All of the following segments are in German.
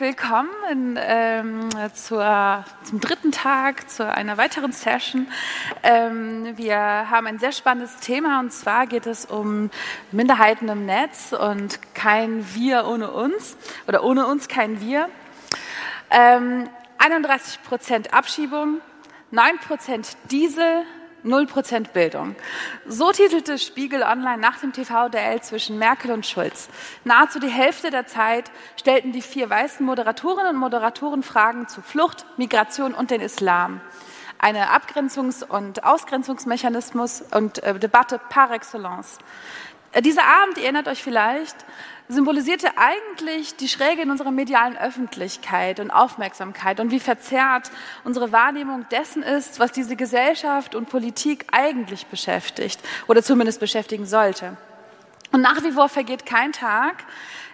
Willkommen ähm, zur, zum dritten Tag, zu einer weiteren Session. Ähm, wir haben ein sehr spannendes Thema und zwar geht es um Minderheiten im Netz und kein Wir ohne uns oder ohne uns kein Wir. Ähm, 31 Prozent Abschiebung, 9 Prozent Diesel, 0% Bildung. So titelte Spiegel Online nach dem TV-Duell zwischen Merkel und Schulz. Nahezu die Hälfte der Zeit stellten die vier weißen Moderatorinnen und Moderatoren Fragen zu Flucht, Migration und den Islam. Eine Abgrenzungs- und Ausgrenzungsmechanismus und äh, Debatte par excellence. Äh, dieser Abend, ihr erinnert euch vielleicht, symbolisierte eigentlich die Schräge in unserer medialen Öffentlichkeit und Aufmerksamkeit und wie verzerrt unsere Wahrnehmung dessen ist, was diese Gesellschaft und Politik eigentlich beschäftigt oder zumindest beschäftigen sollte. Und nach wie vor vergeht kein Tag,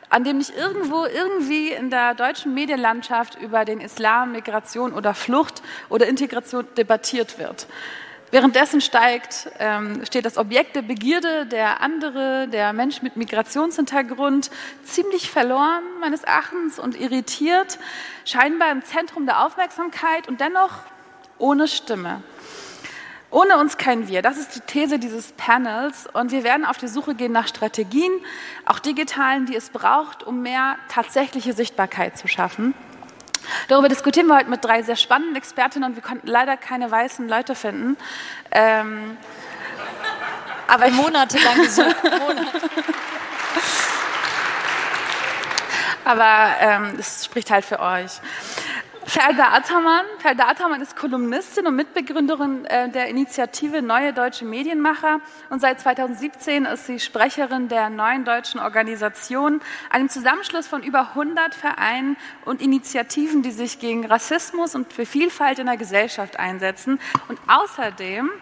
an dem nicht irgendwo irgendwie in der deutschen Medienlandschaft über den Islam, Migration oder Flucht oder Integration debattiert wird. Währenddessen steigt, ähm, steht das Objekt der Begierde, der andere, der Mensch mit Migrationshintergrund, ziemlich verloren meines Erachtens und irritiert, scheinbar im Zentrum der Aufmerksamkeit und dennoch ohne Stimme. Ohne uns kein Wir. Das ist die These dieses Panels. Und wir werden auf die Suche gehen nach Strategien, auch digitalen, die es braucht, um mehr tatsächliche Sichtbarkeit zu schaffen. Darüber diskutieren wir heute mit drei sehr spannenden Expertinnen und wir konnten leider keine weißen Leute finden. Ähm, aber monatelang gesucht. Monate. aber ähm, es spricht halt für euch. Ferda Attermann. Ferda Attermann ist Kolumnistin und Mitbegründerin äh, der Initiative Neue Deutsche Medienmacher und seit 2017 ist sie Sprecherin der Neuen Deutschen Organisation, einem Zusammenschluss von über 100 Vereinen und Initiativen, die sich gegen Rassismus und für Vielfalt in der Gesellschaft einsetzen. Und außerdem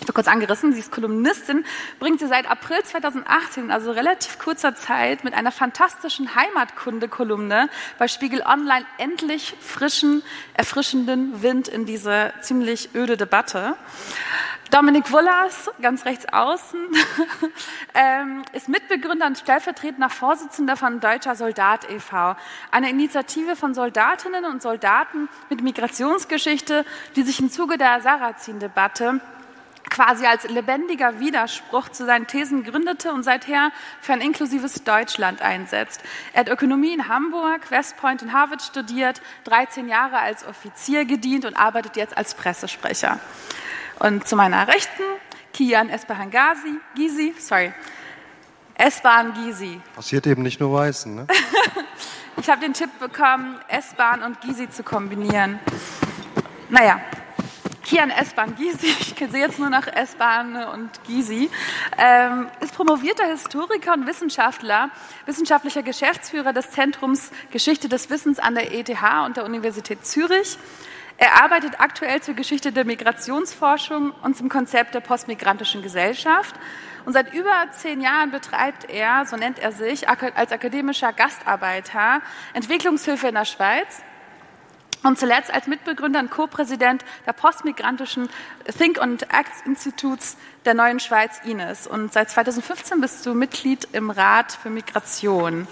ich kurz angerissen, sie ist Kolumnistin, bringt sie seit April 2018, also relativ kurzer Zeit, mit einer fantastischen Heimatkunde-Kolumne bei Spiegel Online endlich frischen, erfrischenden Wind in diese ziemlich öde Debatte. Dominik Wullers, ganz rechts außen, ähm, ist Mitbegründer und stellvertretender Vorsitzender von Deutscher Soldat e.V., eine Initiative von Soldatinnen und Soldaten mit Migrationsgeschichte, die sich im Zuge der Sarrazin-Debatte quasi als lebendiger Widerspruch zu seinen Thesen gründete und seither für ein inklusives Deutschland einsetzt. Er hat Ökonomie in Hamburg, West Point und Harvard studiert, 13 Jahre als Offizier gedient und arbeitet jetzt als Pressesprecher. Und zu meiner Rechten Kian Esbahan Ghazi, Gizi, sorry, S-Bahn Gizi. Passiert eben nicht nur Weißen, ne? ich habe den Tipp bekommen, S-Bahn und Gizi zu kombinieren. Naja, Kian S-Bahn Gysi, ich sehe jetzt nur noch S-Bahn und Gysi, ähm, ist promovierter Historiker und Wissenschaftler, wissenschaftlicher Geschäftsführer des Zentrums Geschichte des Wissens an der ETH und der Universität Zürich. Er arbeitet aktuell zur Geschichte der Migrationsforschung und zum Konzept der postmigrantischen Gesellschaft. Und seit über zehn Jahren betreibt er, so nennt er sich, als akademischer Gastarbeiter Entwicklungshilfe in der Schweiz und zuletzt als Mitbegründer und Co-Präsident der postmigrantischen Think and Act Instituts der Neuen Schweiz Ines. Und seit 2015 bist du Mitglied im Rat für Migration.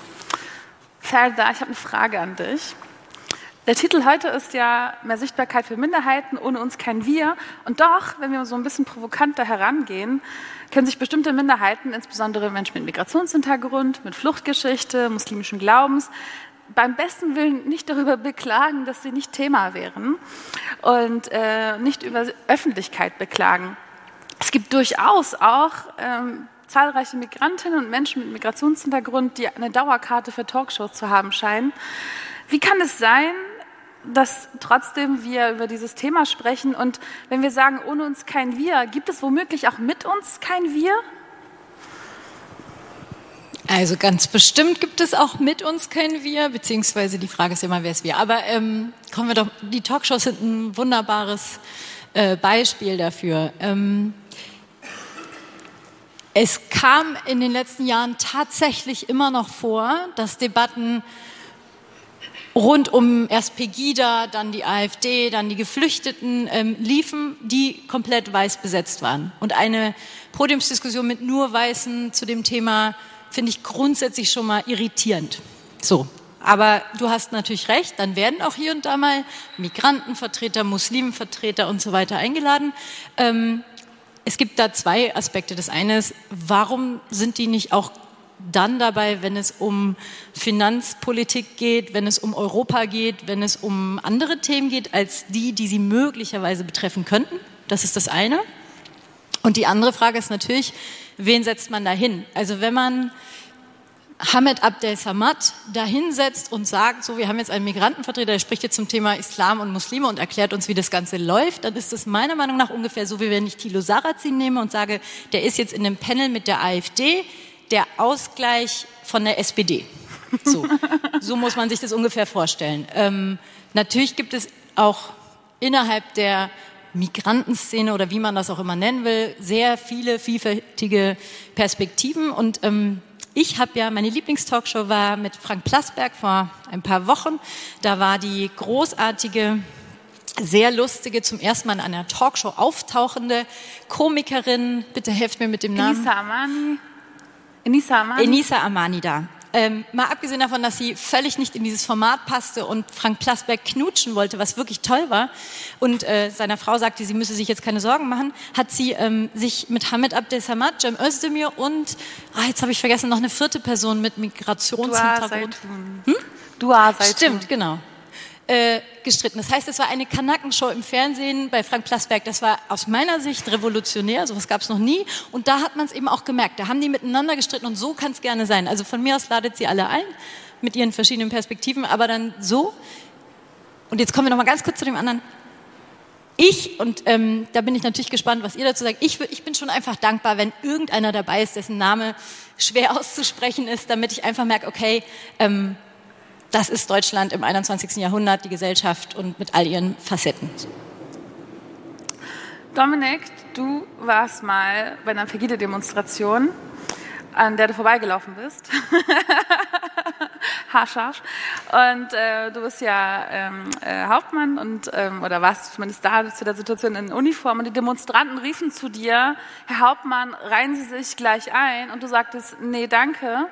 Ferda, ich habe eine Frage an dich. Der Titel heute ist ja Mehr Sichtbarkeit für Minderheiten, ohne uns kein Wir. Und doch, wenn wir so ein bisschen provokanter herangehen, können sich bestimmte Minderheiten, insbesondere Menschen mit Migrationshintergrund, mit Fluchtgeschichte, muslimischen Glaubens, beim besten Willen nicht darüber beklagen, dass sie nicht Thema wären und äh, nicht über Öffentlichkeit beklagen. Es gibt durchaus auch ähm, zahlreiche Migrantinnen und Menschen mit Migrationshintergrund, die eine Dauerkarte für Talkshows zu haben scheinen. Wie kann es sein, dass trotzdem wir über dieses Thema sprechen und wenn wir sagen, ohne uns kein Wir, gibt es womöglich auch mit uns kein Wir? Also ganz bestimmt gibt es auch mit uns kein Wir, beziehungsweise die Frage ist immer, wer ist Wir. Aber ähm, kommen wir doch, die Talkshows sind ein wunderbares äh, Beispiel dafür. Ähm, es kam in den letzten Jahren tatsächlich immer noch vor, dass Debatten rund um erst Pegida, dann die AfD, dann die Geflüchteten ähm, liefen, die komplett weiß besetzt waren. Und eine Podiumsdiskussion mit nur Weißen zu dem Thema finde ich grundsätzlich schon mal irritierend. So. Aber du hast natürlich recht, dann werden auch hier und da mal Migrantenvertreter, Muslimenvertreter und so weiter eingeladen. Ähm, es gibt da zwei Aspekte. Das eine ist, warum sind die nicht auch dann dabei, wenn es um Finanzpolitik geht, wenn es um Europa geht, wenn es um andere Themen geht, als die, die sie möglicherweise betreffen könnten? Das ist das eine. Und die andere Frage ist natürlich, wen setzt man da hin? Also wenn man Hamed Abdel Samad dahinsetzt und sagt, so, wir haben jetzt einen Migrantenvertreter, der spricht jetzt zum Thema Islam und Muslime und erklärt uns, wie das Ganze läuft, dann ist das meiner Meinung nach ungefähr so, wie wenn ich Thilo Sarrazin nehme und sage, der ist jetzt in einem Panel mit der AfD, der Ausgleich von der SPD. So, so muss man sich das ungefähr vorstellen. Ähm, natürlich gibt es auch innerhalb der Migrantenszene oder wie man das auch immer nennen will, sehr viele vielfältige Perspektiven. Und ähm, ich habe ja, meine Lieblingstalkshow war mit Frank Plasberg vor ein paar Wochen. Da war die großartige sehr lustige, zum ersten Mal in einer Talkshow auftauchende Komikerin, bitte helft mir mit dem Namen. Enisa Amani. Enisa Amani. Enisa Amani da. Ähm, mal abgesehen davon, dass sie völlig nicht in dieses Format passte und Frank Plasberg knutschen wollte, was wirklich toll war, und äh, seiner Frau sagte, sie müsse sich jetzt keine Sorgen machen, hat sie ähm, sich mit Hamid Abdel Samad, Cem Özdemir und, ah, jetzt habe ich vergessen, noch eine vierte Person mit Migrationshintergrund. Hm? Dua. Stimmt, genau äh, gestritten. Das heißt, es war eine Kanackenshow im Fernsehen bei Frank Plasberg. Das war aus meiner Sicht revolutionär, sowas gab es noch nie. Und da hat man es eben auch gemerkt. Da haben die miteinander gestritten und so kann es gerne sein. Also von mir aus ladet sie alle ein mit ihren verschiedenen Perspektiven, aber dann so. Und jetzt kommen wir noch mal ganz kurz zu dem anderen. Ich, und ähm, da bin ich natürlich gespannt, was ihr dazu sagt, ich, ich bin schon einfach dankbar, wenn irgendeiner dabei ist, dessen Name schwer auszusprechen ist, damit ich einfach merke, okay, ähm, das ist Deutschland im 21. Jahrhundert, die Gesellschaft und mit all ihren Facetten. Dominik, du warst mal bei einer Pegida-Demonstration, an der du vorbeigelaufen bist. Haarscharf. Und äh, du bist ja ähm, äh, Hauptmann und ähm, oder warst zumindest da zu der Situation in Uniform und die Demonstranten riefen zu dir, Herr Hauptmann, reihen Sie sich gleich ein und du sagtest, nee, danke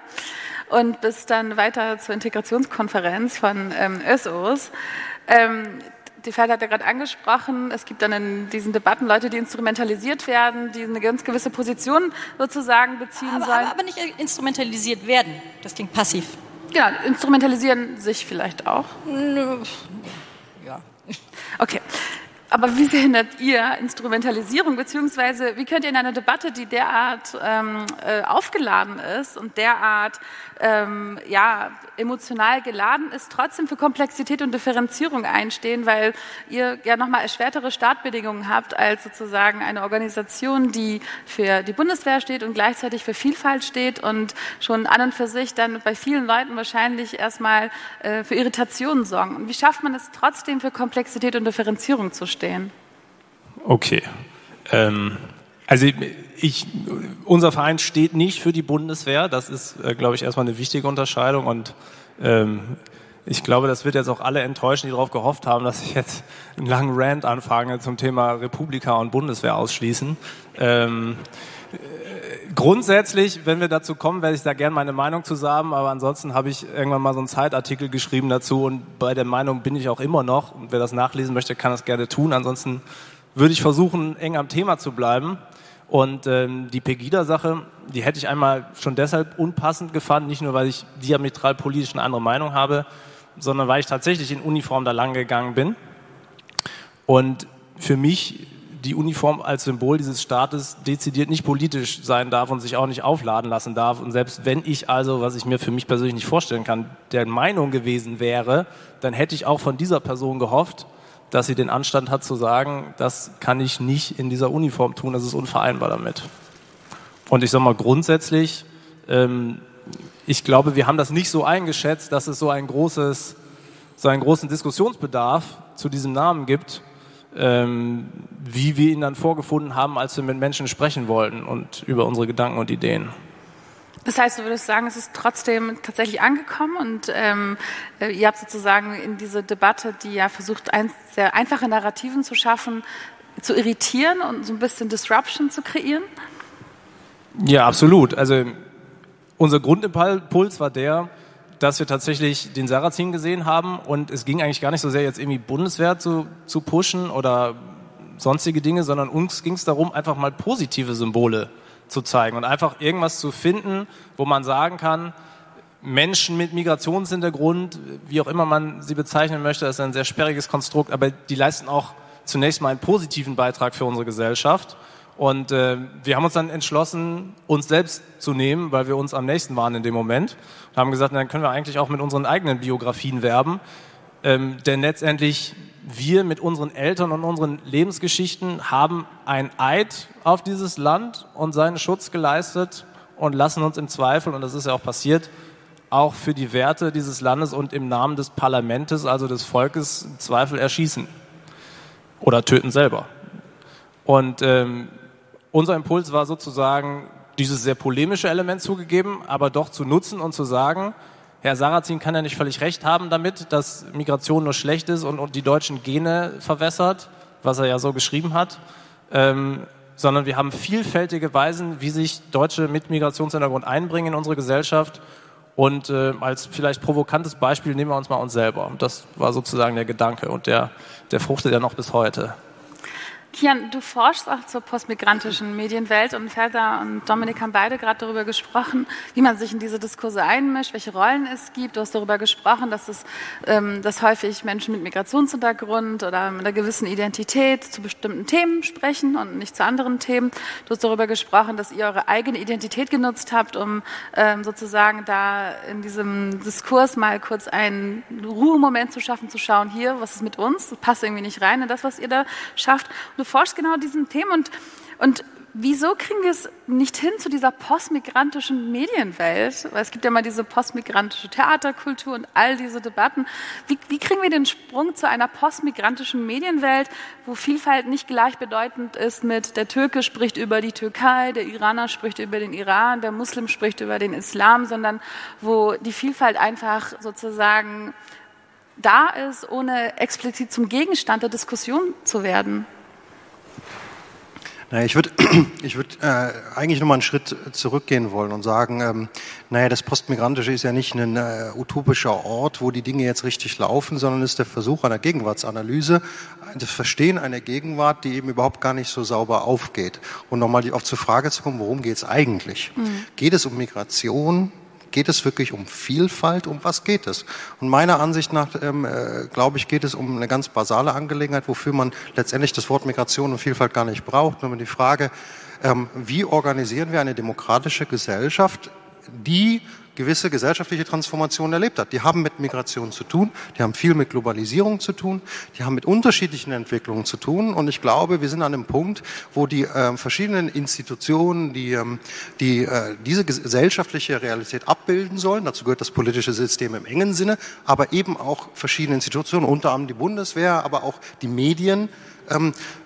und bist dann weiter zur Integrationskonferenz von ähm, ÖSOs. Ähm, die Feld hat ja gerade angesprochen, es gibt dann in diesen Debatten Leute, die instrumentalisiert werden, die eine ganz gewisse Position sozusagen beziehen aber, sollen. Aber, aber nicht instrumentalisiert werden, das klingt passiv. Ja, instrumentalisieren sich vielleicht auch. Ja. Okay. Aber wie verhindert ihr Instrumentalisierung, beziehungsweise wie könnt ihr in einer Debatte, die derart ähm, äh, aufgeladen ist und derart ähm, ja, emotional geladen ist, trotzdem für Komplexität und Differenzierung einstehen, weil ihr ja nochmal erschwertere Startbedingungen habt als sozusagen eine Organisation, die für die Bundeswehr steht und gleichzeitig für Vielfalt steht und schon an und für sich dann bei vielen Leuten wahrscheinlich erstmal äh, für Irritationen sorgen. Und wie schafft man es trotzdem für Komplexität und Differenzierung zu stehen? Stehen? Okay. Ähm, also ich, unser Verein steht nicht für die Bundeswehr. Das ist, äh, glaube ich, erstmal eine wichtige Unterscheidung. Und ähm, ich glaube, das wird jetzt auch alle enttäuschen, die darauf gehofft haben, dass ich jetzt einen langen Rant anfange zum Thema Republika und Bundeswehr ausschließen. Ähm, grundsätzlich, wenn wir dazu kommen, werde ich da gerne meine Meinung zu sagen, aber ansonsten habe ich irgendwann mal so einen Zeitartikel geschrieben dazu und bei der Meinung bin ich auch immer noch. Und wer das nachlesen möchte, kann das gerne tun. Ansonsten würde ich versuchen, eng am Thema zu bleiben. Und ähm, die Pegida-Sache, die hätte ich einmal schon deshalb unpassend gefunden, nicht nur, weil ich diametral politisch eine andere Meinung habe, sondern weil ich tatsächlich in Uniform da lang gegangen bin. Und für mich die Uniform als Symbol dieses Staates dezidiert nicht politisch sein darf und sich auch nicht aufladen lassen darf. Und selbst wenn ich also, was ich mir für mich persönlich nicht vorstellen kann, der Meinung gewesen wäre, dann hätte ich auch von dieser Person gehofft, dass sie den Anstand hat zu sagen, das kann ich nicht in dieser Uniform tun, das ist unvereinbar damit. Und ich sage mal grundsätzlich, ähm, ich glaube, wir haben das nicht so eingeschätzt, dass es so ein großes, so einen großen Diskussionsbedarf zu diesem Namen gibt ähm, wie wir ihn dann vorgefunden haben, als wir mit Menschen sprechen wollten und über unsere Gedanken und Ideen. Das heißt, du würdest sagen, es ist trotzdem tatsächlich angekommen und ähm, äh, ihr habt sozusagen in diese Debatte, die ja versucht, ein, sehr einfache Narrativen zu schaffen, zu irritieren und so ein bisschen Disruption zu kreieren? Ja, absolut. Also unser Grundimpuls war der, dass wir tatsächlich den Sarrazin gesehen haben und es ging eigentlich gar nicht so sehr jetzt irgendwie Bundeswehr zu, zu pushen oder sonstige Dinge, sondern uns ging es darum, einfach mal positive Symbole zu zeigen und einfach irgendwas zu finden, wo man sagen kann, Menschen mit Migrationshintergrund, wie auch immer man sie bezeichnen möchte, das ist ein sehr sperriges Konstrukt, aber die leisten auch zunächst mal einen positiven Beitrag für unsere Gesellschaft. Und äh, wir haben uns dann entschlossen, uns selbst zu nehmen, weil wir uns am nächsten waren in dem Moment. Und haben gesagt, dann können wir eigentlich auch mit unseren eigenen Biografien werben. Ähm, denn letztendlich, wir mit unseren Eltern und unseren Lebensgeschichten haben ein Eid auf dieses Land und seinen Schutz geleistet und lassen uns im Zweifel, und das ist ja auch passiert, auch für die Werte dieses Landes und im Namen des Parlaments, also des Volkes, Zweifel erschießen oder töten selber. Und ähm, unser Impuls war sozusagen, dieses sehr polemische Element zugegeben, aber doch zu nutzen und zu sagen, Herr Sarrazin kann ja nicht völlig recht haben damit, dass Migration nur schlecht ist und, und die deutschen Gene verwässert, was er ja so geschrieben hat, ähm, sondern wir haben vielfältige Weisen, wie sich Deutsche mit Migrationshintergrund einbringen in unsere Gesellschaft. Und äh, als vielleicht provokantes Beispiel nehmen wir uns mal uns selber. Das war sozusagen der Gedanke und der, der fruchtet ja noch bis heute. Kian, du forschst auch zur postmigrantischen Medienwelt und Felder und Dominik haben beide gerade darüber gesprochen, wie man sich in diese Diskurse einmischt, welche Rollen es gibt. Du hast darüber gesprochen, dass es, ähm, dass häufig Menschen mit Migrationshintergrund oder mit einer gewissen Identität zu bestimmten Themen sprechen und nicht zu anderen Themen. Du hast darüber gesprochen, dass ihr eure eigene Identität genutzt habt, um ähm, sozusagen da in diesem Diskurs mal kurz einen Ruhemoment zu schaffen, zu schauen, hier, was ist mit uns? Das passt irgendwie nicht rein in das, was ihr da schafft. Du forschst genau diesen Themen und, und wieso kriegen wir es nicht hin zu dieser postmigrantischen Medienwelt? Weil es gibt ja mal diese postmigrantische Theaterkultur und all diese Debatten. Wie, wie kriegen wir den Sprung zu einer postmigrantischen Medienwelt, wo Vielfalt nicht gleichbedeutend ist mit der Türke spricht über die Türkei, der Iraner spricht über den Iran, der Muslim spricht über den Islam, sondern wo die Vielfalt einfach sozusagen da ist, ohne explizit zum Gegenstand der Diskussion zu werden? Naja, ich würde ich würd, äh, eigentlich nochmal einen Schritt zurückgehen wollen und sagen, ähm, naja, das Postmigrantische ist ja nicht ein äh, utopischer Ort, wo die Dinge jetzt richtig laufen, sondern ist der Versuch einer Gegenwartsanalyse, das Verstehen einer Gegenwart, die eben überhaupt gar nicht so sauber aufgeht. Und nochmal auf zur Frage zu kommen, worum geht es eigentlich? Mhm. Geht es um Migration? Geht es wirklich um Vielfalt? Um was geht es? Und meiner Ansicht nach, ähm, äh, glaube ich, geht es um eine ganz basale Angelegenheit, wofür man letztendlich das Wort Migration und Vielfalt gar nicht braucht. Nur die Frage, ähm, wie organisieren wir eine demokratische Gesellschaft, die gewisse gesellschaftliche Transformationen erlebt hat. Die haben mit Migration zu tun, die haben viel mit Globalisierung zu tun, die haben mit unterschiedlichen Entwicklungen zu tun. Und ich glaube, wir sind an einem Punkt, wo die äh, verschiedenen Institutionen, die, ähm, die äh, diese gesellschaftliche Realität abbilden sollen, dazu gehört das politische System im engen Sinne, aber eben auch verschiedene Institutionen, unter anderem die Bundeswehr, aber auch die Medien,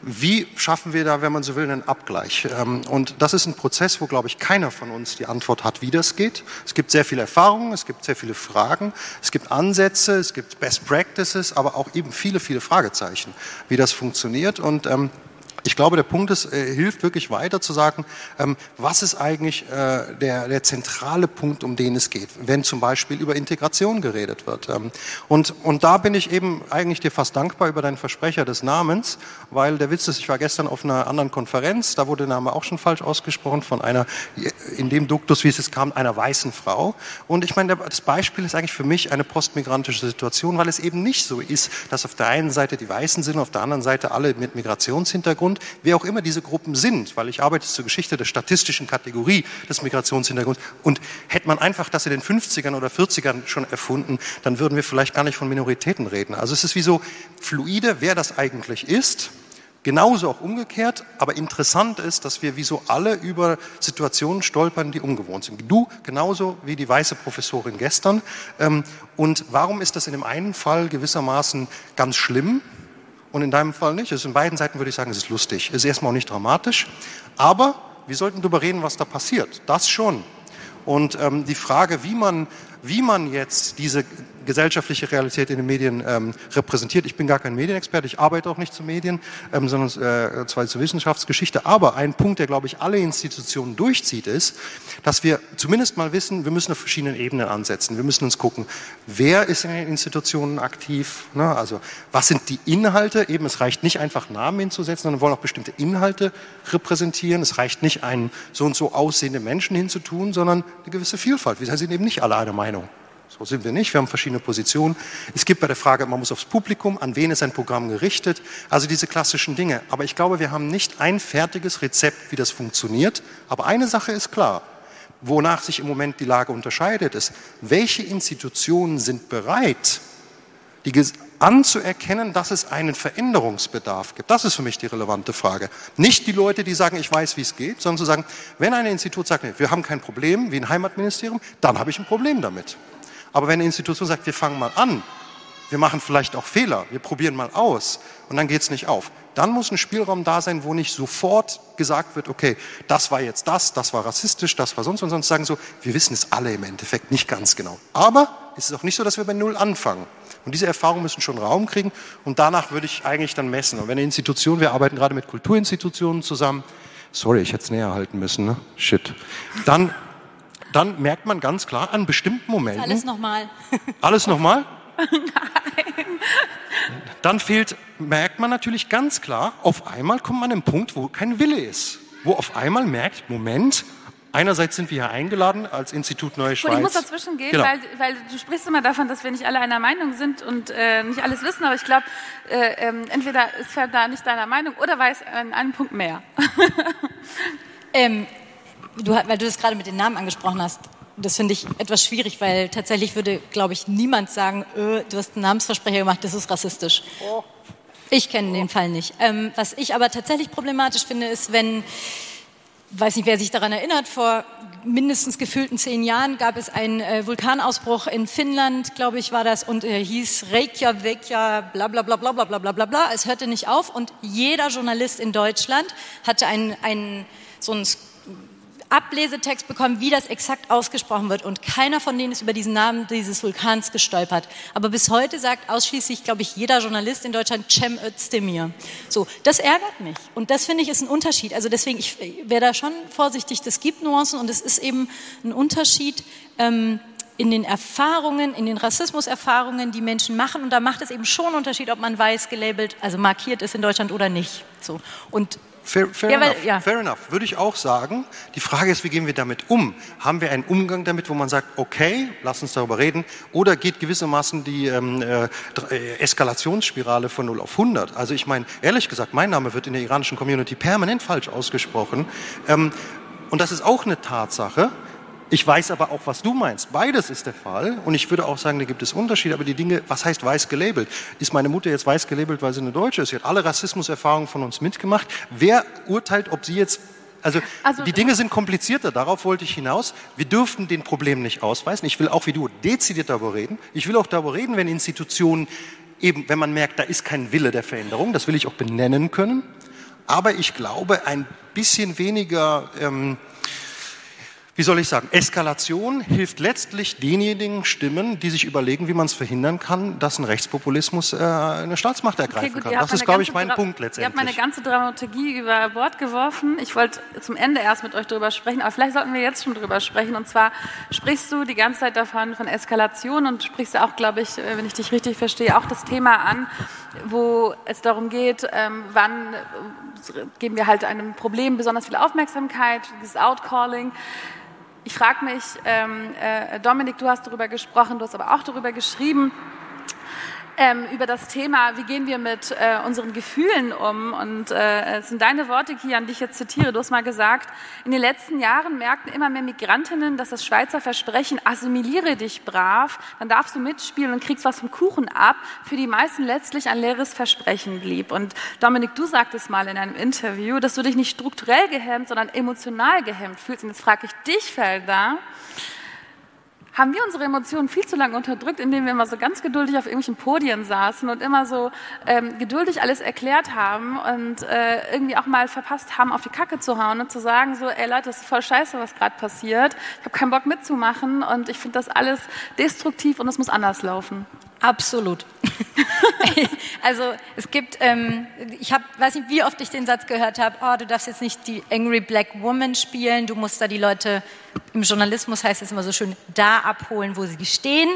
wie schaffen wir da, wenn man so will, einen Abgleich? Ähm, und das ist ein Prozess, wo, glaube ich, keiner von uns die Antwort hat, wie das geht. Es gibt sehr viele Erfahrungen, es gibt sehr viele Fragen, es gibt Ansätze, es gibt Best Practices, aber auch eben viele, viele Fragezeichen, wie das funktioniert. Und ähm, ich glaube, der Punkt ist, äh, hilft wirklich weiter zu sagen, ähm, was ist eigentlich äh, der, der zentrale Punkt, um den es geht, wenn zum Beispiel über Integration geredet wird. Ähm, und, und da bin ich eben eigentlich dir fast dankbar über deinen Versprecher des Namens, weil der Witz ist, ich war gestern auf einer anderen Konferenz, da wurde der Name auch schon falsch ausgesprochen von einer, in dem Duktus, wie es jetzt kam, einer weißen Frau. Und ich meine, das Beispiel ist eigentlich für mich eine postmigrantische Situation, weil es eben nicht so ist, dass auf der einen Seite die Weißen sind, auf der anderen Seite alle mit Migrationshintergrund Migrationshintergrund, wer auch immer diese Gruppen sind, weil ich arbeite zur Geschichte der statistischen Kategorie des Migrationshintergrunds. Und hätte man einfach das in den 50ern oder 40ern schon erfunden, dann würden wir vielleicht gar nicht von Minoritäten reden. Also es ist wie so fluide, wer das eigentlich ist. Genauso auch umgekehrt, aber interessant ist, dass wir wie so alle über Situationen stolpern, die ungewohnt sind. Du genauso wie die weiße Professorin gestern. Ähm, und warum ist das in dem einen Fall gewissermaßen ganz schlimm? Und in deinem Fall nicht. Also in beiden Seiten würde ich sagen, es ist lustig. Es ist erstmal auch nicht dramatisch, aber wir sollten darüber reden, was da passiert. Das schon. Und ähm, die Frage, wie man wie man jetzt diese gesellschaftliche Realität in den Medien ähm, repräsentiert. Ich bin gar kein Medienexperte, ich arbeite auch nicht zu Medien, ähm, sondern äh, zwar zur Wissenschaftsgeschichte. Aber ein Punkt, der, glaube ich, alle Institutionen durchzieht, ist, dass wir zumindest mal wissen, wir müssen auf verschiedenen Ebenen ansetzen. Wir müssen uns gucken, wer ist in den Institutionen aktiv, ne? also was sind die Inhalte, eben es reicht nicht einfach Namen hinzusetzen, sondern wir wollen auch bestimmte Inhalte repräsentieren. Es reicht nicht, einen so und so aussehende Menschen hinzutun, sondern eine gewisse Vielfalt. Wir sind eben nicht alle einer Meinung. So sind wir nicht. Wir haben verschiedene Positionen. Es gibt bei der Frage, man muss aufs Publikum, an wen ist ein Programm gerichtet, also diese klassischen Dinge. Aber ich glaube, wir haben nicht ein fertiges Rezept, wie das funktioniert. Aber eine Sache ist klar. Wonach sich im Moment die Lage unterscheidet, ist, welche Institutionen sind bereit, die anzuerkennen, dass es einen Veränderungsbedarf gibt. Das ist für mich die relevante Frage. Nicht die Leute, die sagen, ich weiß, wie es geht, sondern zu sagen, wenn ein Institut sagt, wir haben kein Problem, wie ein Heimatministerium, dann habe ich ein Problem damit. Aber wenn eine Institution sagt, wir fangen mal an, wir machen vielleicht auch Fehler, wir probieren mal aus und dann geht es nicht auf, dann muss ein Spielraum da sein, wo nicht sofort gesagt wird, okay, das war jetzt das, das war rassistisch, das war sonst und sonst sagen so, wir wissen es alle im Endeffekt nicht ganz genau. Aber es ist auch nicht so, dass wir bei Null anfangen. Und diese Erfahrungen müssen schon Raum kriegen und danach würde ich eigentlich dann messen. Und wenn eine Institution, wir arbeiten gerade mit Kulturinstitutionen zusammen, sorry, ich hätte es näher halten müssen, ne? Shit. Dann dann merkt man ganz klar an bestimmten Momenten. Alles nochmal. Alles nochmal? Nein. Dann fehlt, merkt man natürlich ganz klar, auf einmal kommt man an einen Punkt, wo kein Wille ist. Wo auf einmal merkt, Moment, Einerseits sind wir hier eingeladen als Institut Neue Schweiz. Ich muss dazwischen gehen, genau. weil, weil, du sprichst immer davon, dass wir nicht alle einer Meinung sind und äh, nicht alles wissen, aber ich glaube, äh, äh, entweder ist er da nicht deiner Meinung oder weiß an einem Punkt mehr. ähm, du, weil du das gerade mit den Namen angesprochen hast, das finde ich etwas schwierig, weil tatsächlich würde, glaube ich, niemand sagen, öh, du hast einen Namensversprecher gemacht, das ist rassistisch. Oh. Ich kenne oh. den Fall nicht. Ähm, was ich aber tatsächlich problematisch finde, ist, wenn, weiß nicht, wer sich daran erinnert, vor mindestens gefühlten zehn Jahren gab es einen äh, Vulkanausbruch in Finnland, glaube ich, war das, und er hieß Reykjavik, bla bla bla bla bla bla bla bla bla. Es hörte nicht auf und jeder Journalist in Deutschland hatte einen, einen so ein Ablesetext bekommen, wie das exakt ausgesprochen wird. Und keiner von denen ist über diesen Namen dieses Vulkans gestolpert. Aber bis heute sagt ausschließlich, glaube ich, jeder Journalist in Deutschland Cem Özdemir. So, das ärgert mich. Und das finde ich ist ein Unterschied. Also deswegen, ich wäre da schon vorsichtig. Das gibt Nuancen und es ist eben ein Unterschied. Ähm, in den Erfahrungen, in den Rassismuserfahrungen, die Menschen machen. Und da macht es eben schon einen Unterschied, ob man weiß gelabelt, also markiert ist in Deutschland oder nicht. So. Und Fair, fair, ja, weil, enough, ja. fair enough, würde ich auch sagen. Die Frage ist, wie gehen wir damit um? Haben wir einen Umgang damit, wo man sagt, okay, lass uns darüber reden, oder geht gewissermaßen die ähm, äh, äh Eskalationsspirale von 0 auf 100? Also ich meine, ehrlich gesagt, mein Name wird in der iranischen Community permanent falsch ausgesprochen. Ähm, und das ist auch eine Tatsache. Ich weiß aber auch, was du meinst. Beides ist der Fall. Und ich würde auch sagen, da gibt es Unterschiede. Aber die Dinge, was heißt weiß gelabelt? Ist meine Mutter jetzt weiß gelabelt, weil sie eine Deutsche ist? Sie hat alle Rassismuserfahrungen von uns mitgemacht. Wer urteilt, ob sie jetzt also, also, die Dinge sind komplizierter, darauf wollte ich hinaus. Wir dürften den Problem nicht ausweisen. Ich will auch wie du dezidiert darüber reden. Ich will auch darüber reden, wenn Institutionen eben, wenn man merkt, da ist kein Wille der Veränderung, das will ich auch benennen können. Aber ich glaube, ein bisschen weniger ähm, wie soll ich sagen, Eskalation hilft letztlich denjenigen Stimmen, die sich überlegen, wie man es verhindern kann, dass ein Rechtspopulismus äh, eine Staatsmacht ergreifen okay, gut, kann. Das ist, glaube ich, mein Dra Punkt letztendlich. Ihr habt meine ganze Dramaturgie über Bord geworfen. Ich wollte zum Ende erst mit euch darüber sprechen, aber vielleicht sollten wir jetzt schon darüber sprechen. Und zwar sprichst du die ganze Zeit davon, von Eskalation und sprichst auch, glaube ich, äh, wenn ich dich richtig verstehe, auch das Thema an, wo es darum geht, ähm, wann äh, geben wir halt einem Problem besonders viel Aufmerksamkeit, dieses Outcalling. Ich frage mich, ähm, äh, Dominik, du hast darüber gesprochen, du hast aber auch darüber geschrieben, ähm, über das Thema, wie gehen wir mit äh, unseren Gefühlen um. Und äh, es sind deine Worte, Kian, die ich jetzt zitiere. Du hast mal gesagt, in den letzten Jahren merkten immer mehr Migrantinnen, dass das Schweizer Versprechen, assimiliere dich brav, dann darfst du mitspielen und kriegst was vom Kuchen ab, für die meisten letztlich ein leeres Versprechen blieb. Und Dominik, du sagtest mal in einem Interview, dass du dich nicht strukturell gehemmt, sondern emotional gehemmt fühlst. Und jetzt frage ich dich, Felder, haben wir unsere Emotionen viel zu lange unterdrückt, indem wir immer so ganz geduldig auf irgendwelchen Podien saßen und immer so ähm, geduldig alles erklärt haben und äh, irgendwie auch mal verpasst haben, auf die Kacke zu hauen und zu sagen so, ey Leute, das ist voll scheiße, was gerade passiert. Ich habe keinen Bock mitzumachen und ich finde das alles destruktiv und es muss anders laufen. Absolut. also es gibt, ähm, ich hab, weiß nicht, wie oft ich den Satz gehört habe, oh, du darfst jetzt nicht die Angry Black Woman spielen, du musst da die Leute, im Journalismus heißt es immer so schön, da abholen, wo sie stehen.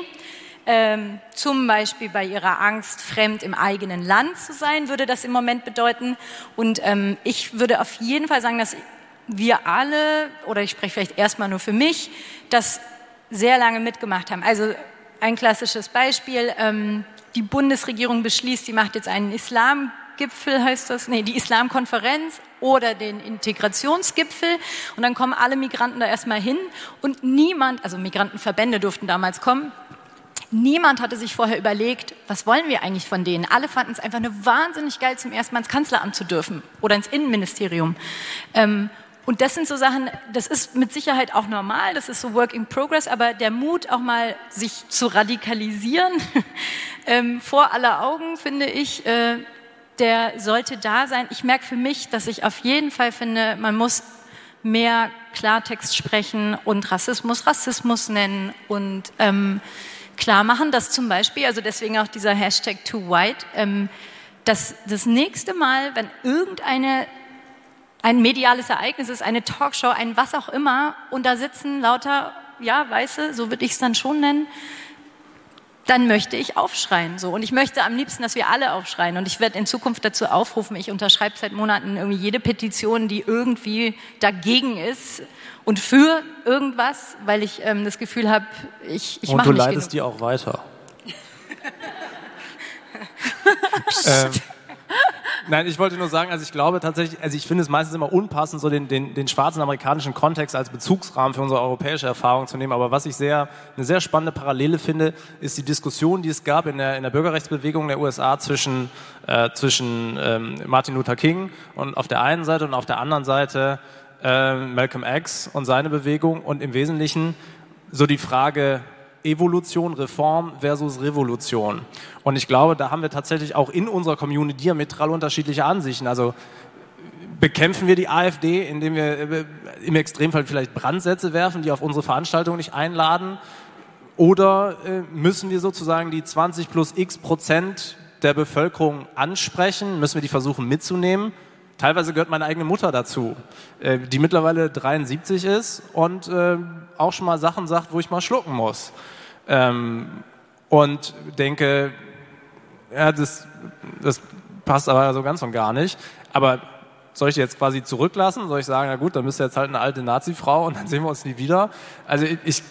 Ähm, zum Beispiel bei ihrer Angst, fremd im eigenen Land zu sein, würde das im Moment bedeuten. Und ähm, ich würde auf jeden Fall sagen, dass wir alle, oder ich spreche vielleicht erstmal nur für mich, das sehr lange mitgemacht haben. Also ein klassisches Beispiel, ähm, die Bundesregierung beschließt, sie macht jetzt einen Islamgipfel, heißt das, nee, die Islamkonferenz oder den Integrationsgipfel. Und dann kommen alle Migranten da erstmal hin. Und niemand, also Migrantenverbände durften damals kommen, Niemand hatte sich vorher überlegt, was wollen wir eigentlich von denen? Alle fanden es einfach nur wahnsinnig geil, zum ersten Mal ins Kanzleramt zu dürfen oder ins Innenministerium. Ähm, und das sind so Sachen, das ist mit Sicherheit auch normal, das ist so Work in Progress, aber der Mut, auch mal sich zu radikalisieren, ähm, vor aller Augen, finde ich, äh, der sollte da sein. Ich merke für mich, dass ich auf jeden Fall finde, man muss mehr Klartext sprechen und Rassismus Rassismus nennen und ähm, klar machen, dass zum Beispiel, also deswegen auch dieser Hashtag Too White, ähm, dass das nächste Mal, wenn irgendeine ein mediales Ereignis ist, eine Talkshow, ein was auch immer, und da sitzen lauter, ja, Weiße, so würde ich es dann schon nennen, dann möchte ich aufschreien. So. Und ich möchte am liebsten, dass wir alle aufschreien. Und ich werde in Zukunft dazu aufrufen, ich unterschreibe seit Monaten irgendwie jede Petition, die irgendwie dagegen ist und für irgendwas, weil ich ähm, das Gefühl habe, ich, ich mache Und du leitest die auch weiter. ähm, Nein, ich wollte nur sagen, also ich glaube tatsächlich, also ich finde es meistens immer unpassend, so den, den, den schwarzen amerikanischen Kontext als Bezugsrahmen für unsere europäische Erfahrung zu nehmen. Aber was ich sehr, eine sehr spannende Parallele finde, ist die Diskussion, die es gab in der, in der Bürgerrechtsbewegung der USA zwischen, äh, zwischen ähm, Martin Luther King und auf der einen Seite und auf der anderen Seite äh, Malcolm X und seine Bewegung und im Wesentlichen so die Frage, Evolution, Reform versus Revolution. Und ich glaube, da haben wir tatsächlich auch in unserer Community diametral unterschiedliche Ansichten. Also bekämpfen wir die AfD, indem wir äh, im Extremfall vielleicht Brandsätze werfen, die auf unsere Veranstaltung nicht einladen? Oder äh, müssen wir sozusagen die 20 plus x Prozent der Bevölkerung ansprechen? Müssen wir die versuchen mitzunehmen? Teilweise gehört meine eigene Mutter dazu, äh, die mittlerweile 73 ist und äh, auch schon mal Sachen sagt, wo ich mal schlucken muss. Ähm, und denke, ja, das, das passt aber so ganz und gar nicht. Aber soll ich die jetzt quasi zurücklassen? Soll ich sagen, na gut, dann bist du jetzt halt eine alte Nazi-Frau und dann sehen wir uns nie wieder? Also ich,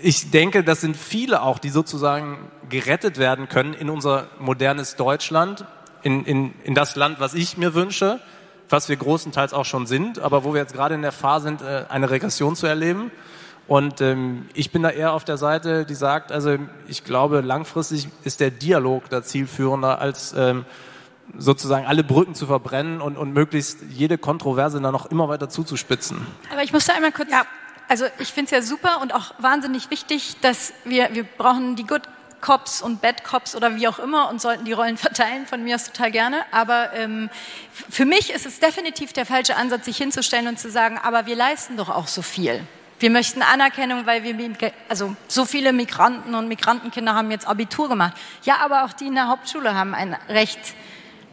ich denke, das sind viele auch, die sozusagen gerettet werden können in unser modernes Deutschland, in, in, in das Land, was ich mir wünsche was wir großenteils auch schon sind, aber wo wir jetzt gerade in der Phase sind, äh, eine Regression zu erleben. Und ähm, ich bin da eher auf der Seite, die sagt, also ich glaube, langfristig ist der Dialog da zielführender, als ähm, sozusagen alle Brücken zu verbrennen und, und möglichst jede Kontroverse dann noch immer weiter zuzuspitzen. Aber ich muss da einmal kurz, ja, also ich finde es ja super und auch wahnsinnig wichtig, dass wir, wir brauchen die Good Cops und Bad Cops oder wie auch immer und sollten die Rollen verteilen, von mir aus total gerne. Aber ähm, für mich ist es definitiv der falsche Ansatz, sich hinzustellen und zu sagen, aber wir leisten doch auch so viel. Wir möchten Anerkennung, weil wir, also so viele Migranten und Migrantenkinder haben jetzt Abitur gemacht. Ja, aber auch die in der Hauptschule haben ein Recht,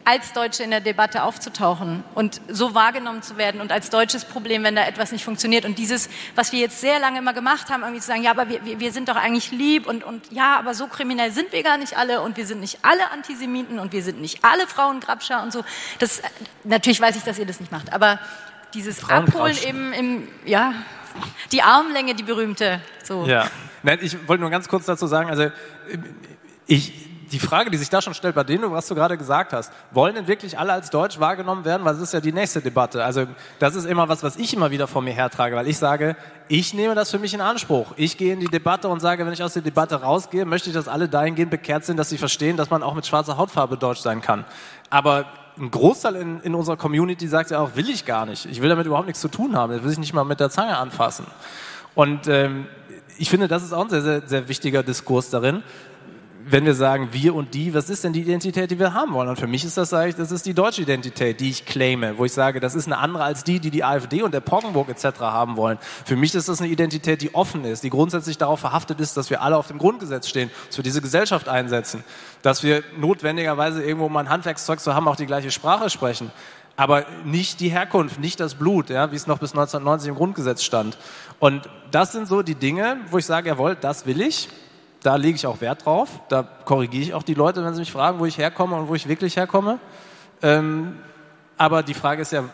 als Deutsche in der Debatte aufzutauchen und so wahrgenommen zu werden und als deutsches Problem, wenn da etwas nicht funktioniert. Und dieses, was wir jetzt sehr lange immer gemacht haben, irgendwie zu sagen, ja, aber wir, wir sind doch eigentlich lieb und, und ja, aber so kriminell sind wir gar nicht alle und wir sind nicht alle Antisemiten und wir sind nicht alle Frauengrabscher und so. Das, natürlich weiß ich, dass ihr das nicht macht, aber dieses Abholen eben im, ja, die Armlänge, die berühmte. So. Ja, Nein, ich wollte nur ganz kurz dazu sagen, also ich, die Frage, die sich da schon stellt bei dem, was du gerade gesagt hast, wollen denn wirklich alle als deutsch wahrgenommen werden? Weil das ist ja die nächste Debatte. Also das ist immer was, was ich immer wieder vor mir hertrage, weil ich sage, ich nehme das für mich in Anspruch. Ich gehe in die Debatte und sage, wenn ich aus der Debatte rausgehe, möchte ich, dass alle dahingehend bekehrt sind, dass sie verstehen, dass man auch mit schwarzer Hautfarbe deutsch sein kann. Aber ein Großteil in, in unserer Community sagt ja auch, will ich gar nicht. Ich will damit überhaupt nichts zu tun haben. Das will ich nicht mal mit der Zange anfassen. Und ähm, ich finde, das ist auch ein sehr, sehr, sehr wichtiger Diskurs darin wenn wir sagen wir und die, was ist denn die Identität, die wir haben wollen? Und für mich ist das eigentlich, das ist die deutsche Identität, die ich claime, wo ich sage, das ist eine andere als die, die die AfD und der Poggenburg etc. haben wollen. Für mich ist das eine Identität, die offen ist, die grundsätzlich darauf verhaftet ist, dass wir alle auf dem Grundgesetz stehen, dass wir diese Gesellschaft einsetzen, dass wir notwendigerweise irgendwo mal ein Handwerkszeug zu haben, auch die gleiche Sprache sprechen. Aber nicht die Herkunft, nicht das Blut, ja, wie es noch bis 1990 im Grundgesetz stand. Und das sind so die Dinge, wo ich sage, jawohl, das will ich da lege ich auch Wert drauf. Da korrigiere ich auch die Leute, wenn sie mich fragen, wo ich herkomme und wo ich wirklich herkomme. Ähm, aber die Frage ist ja,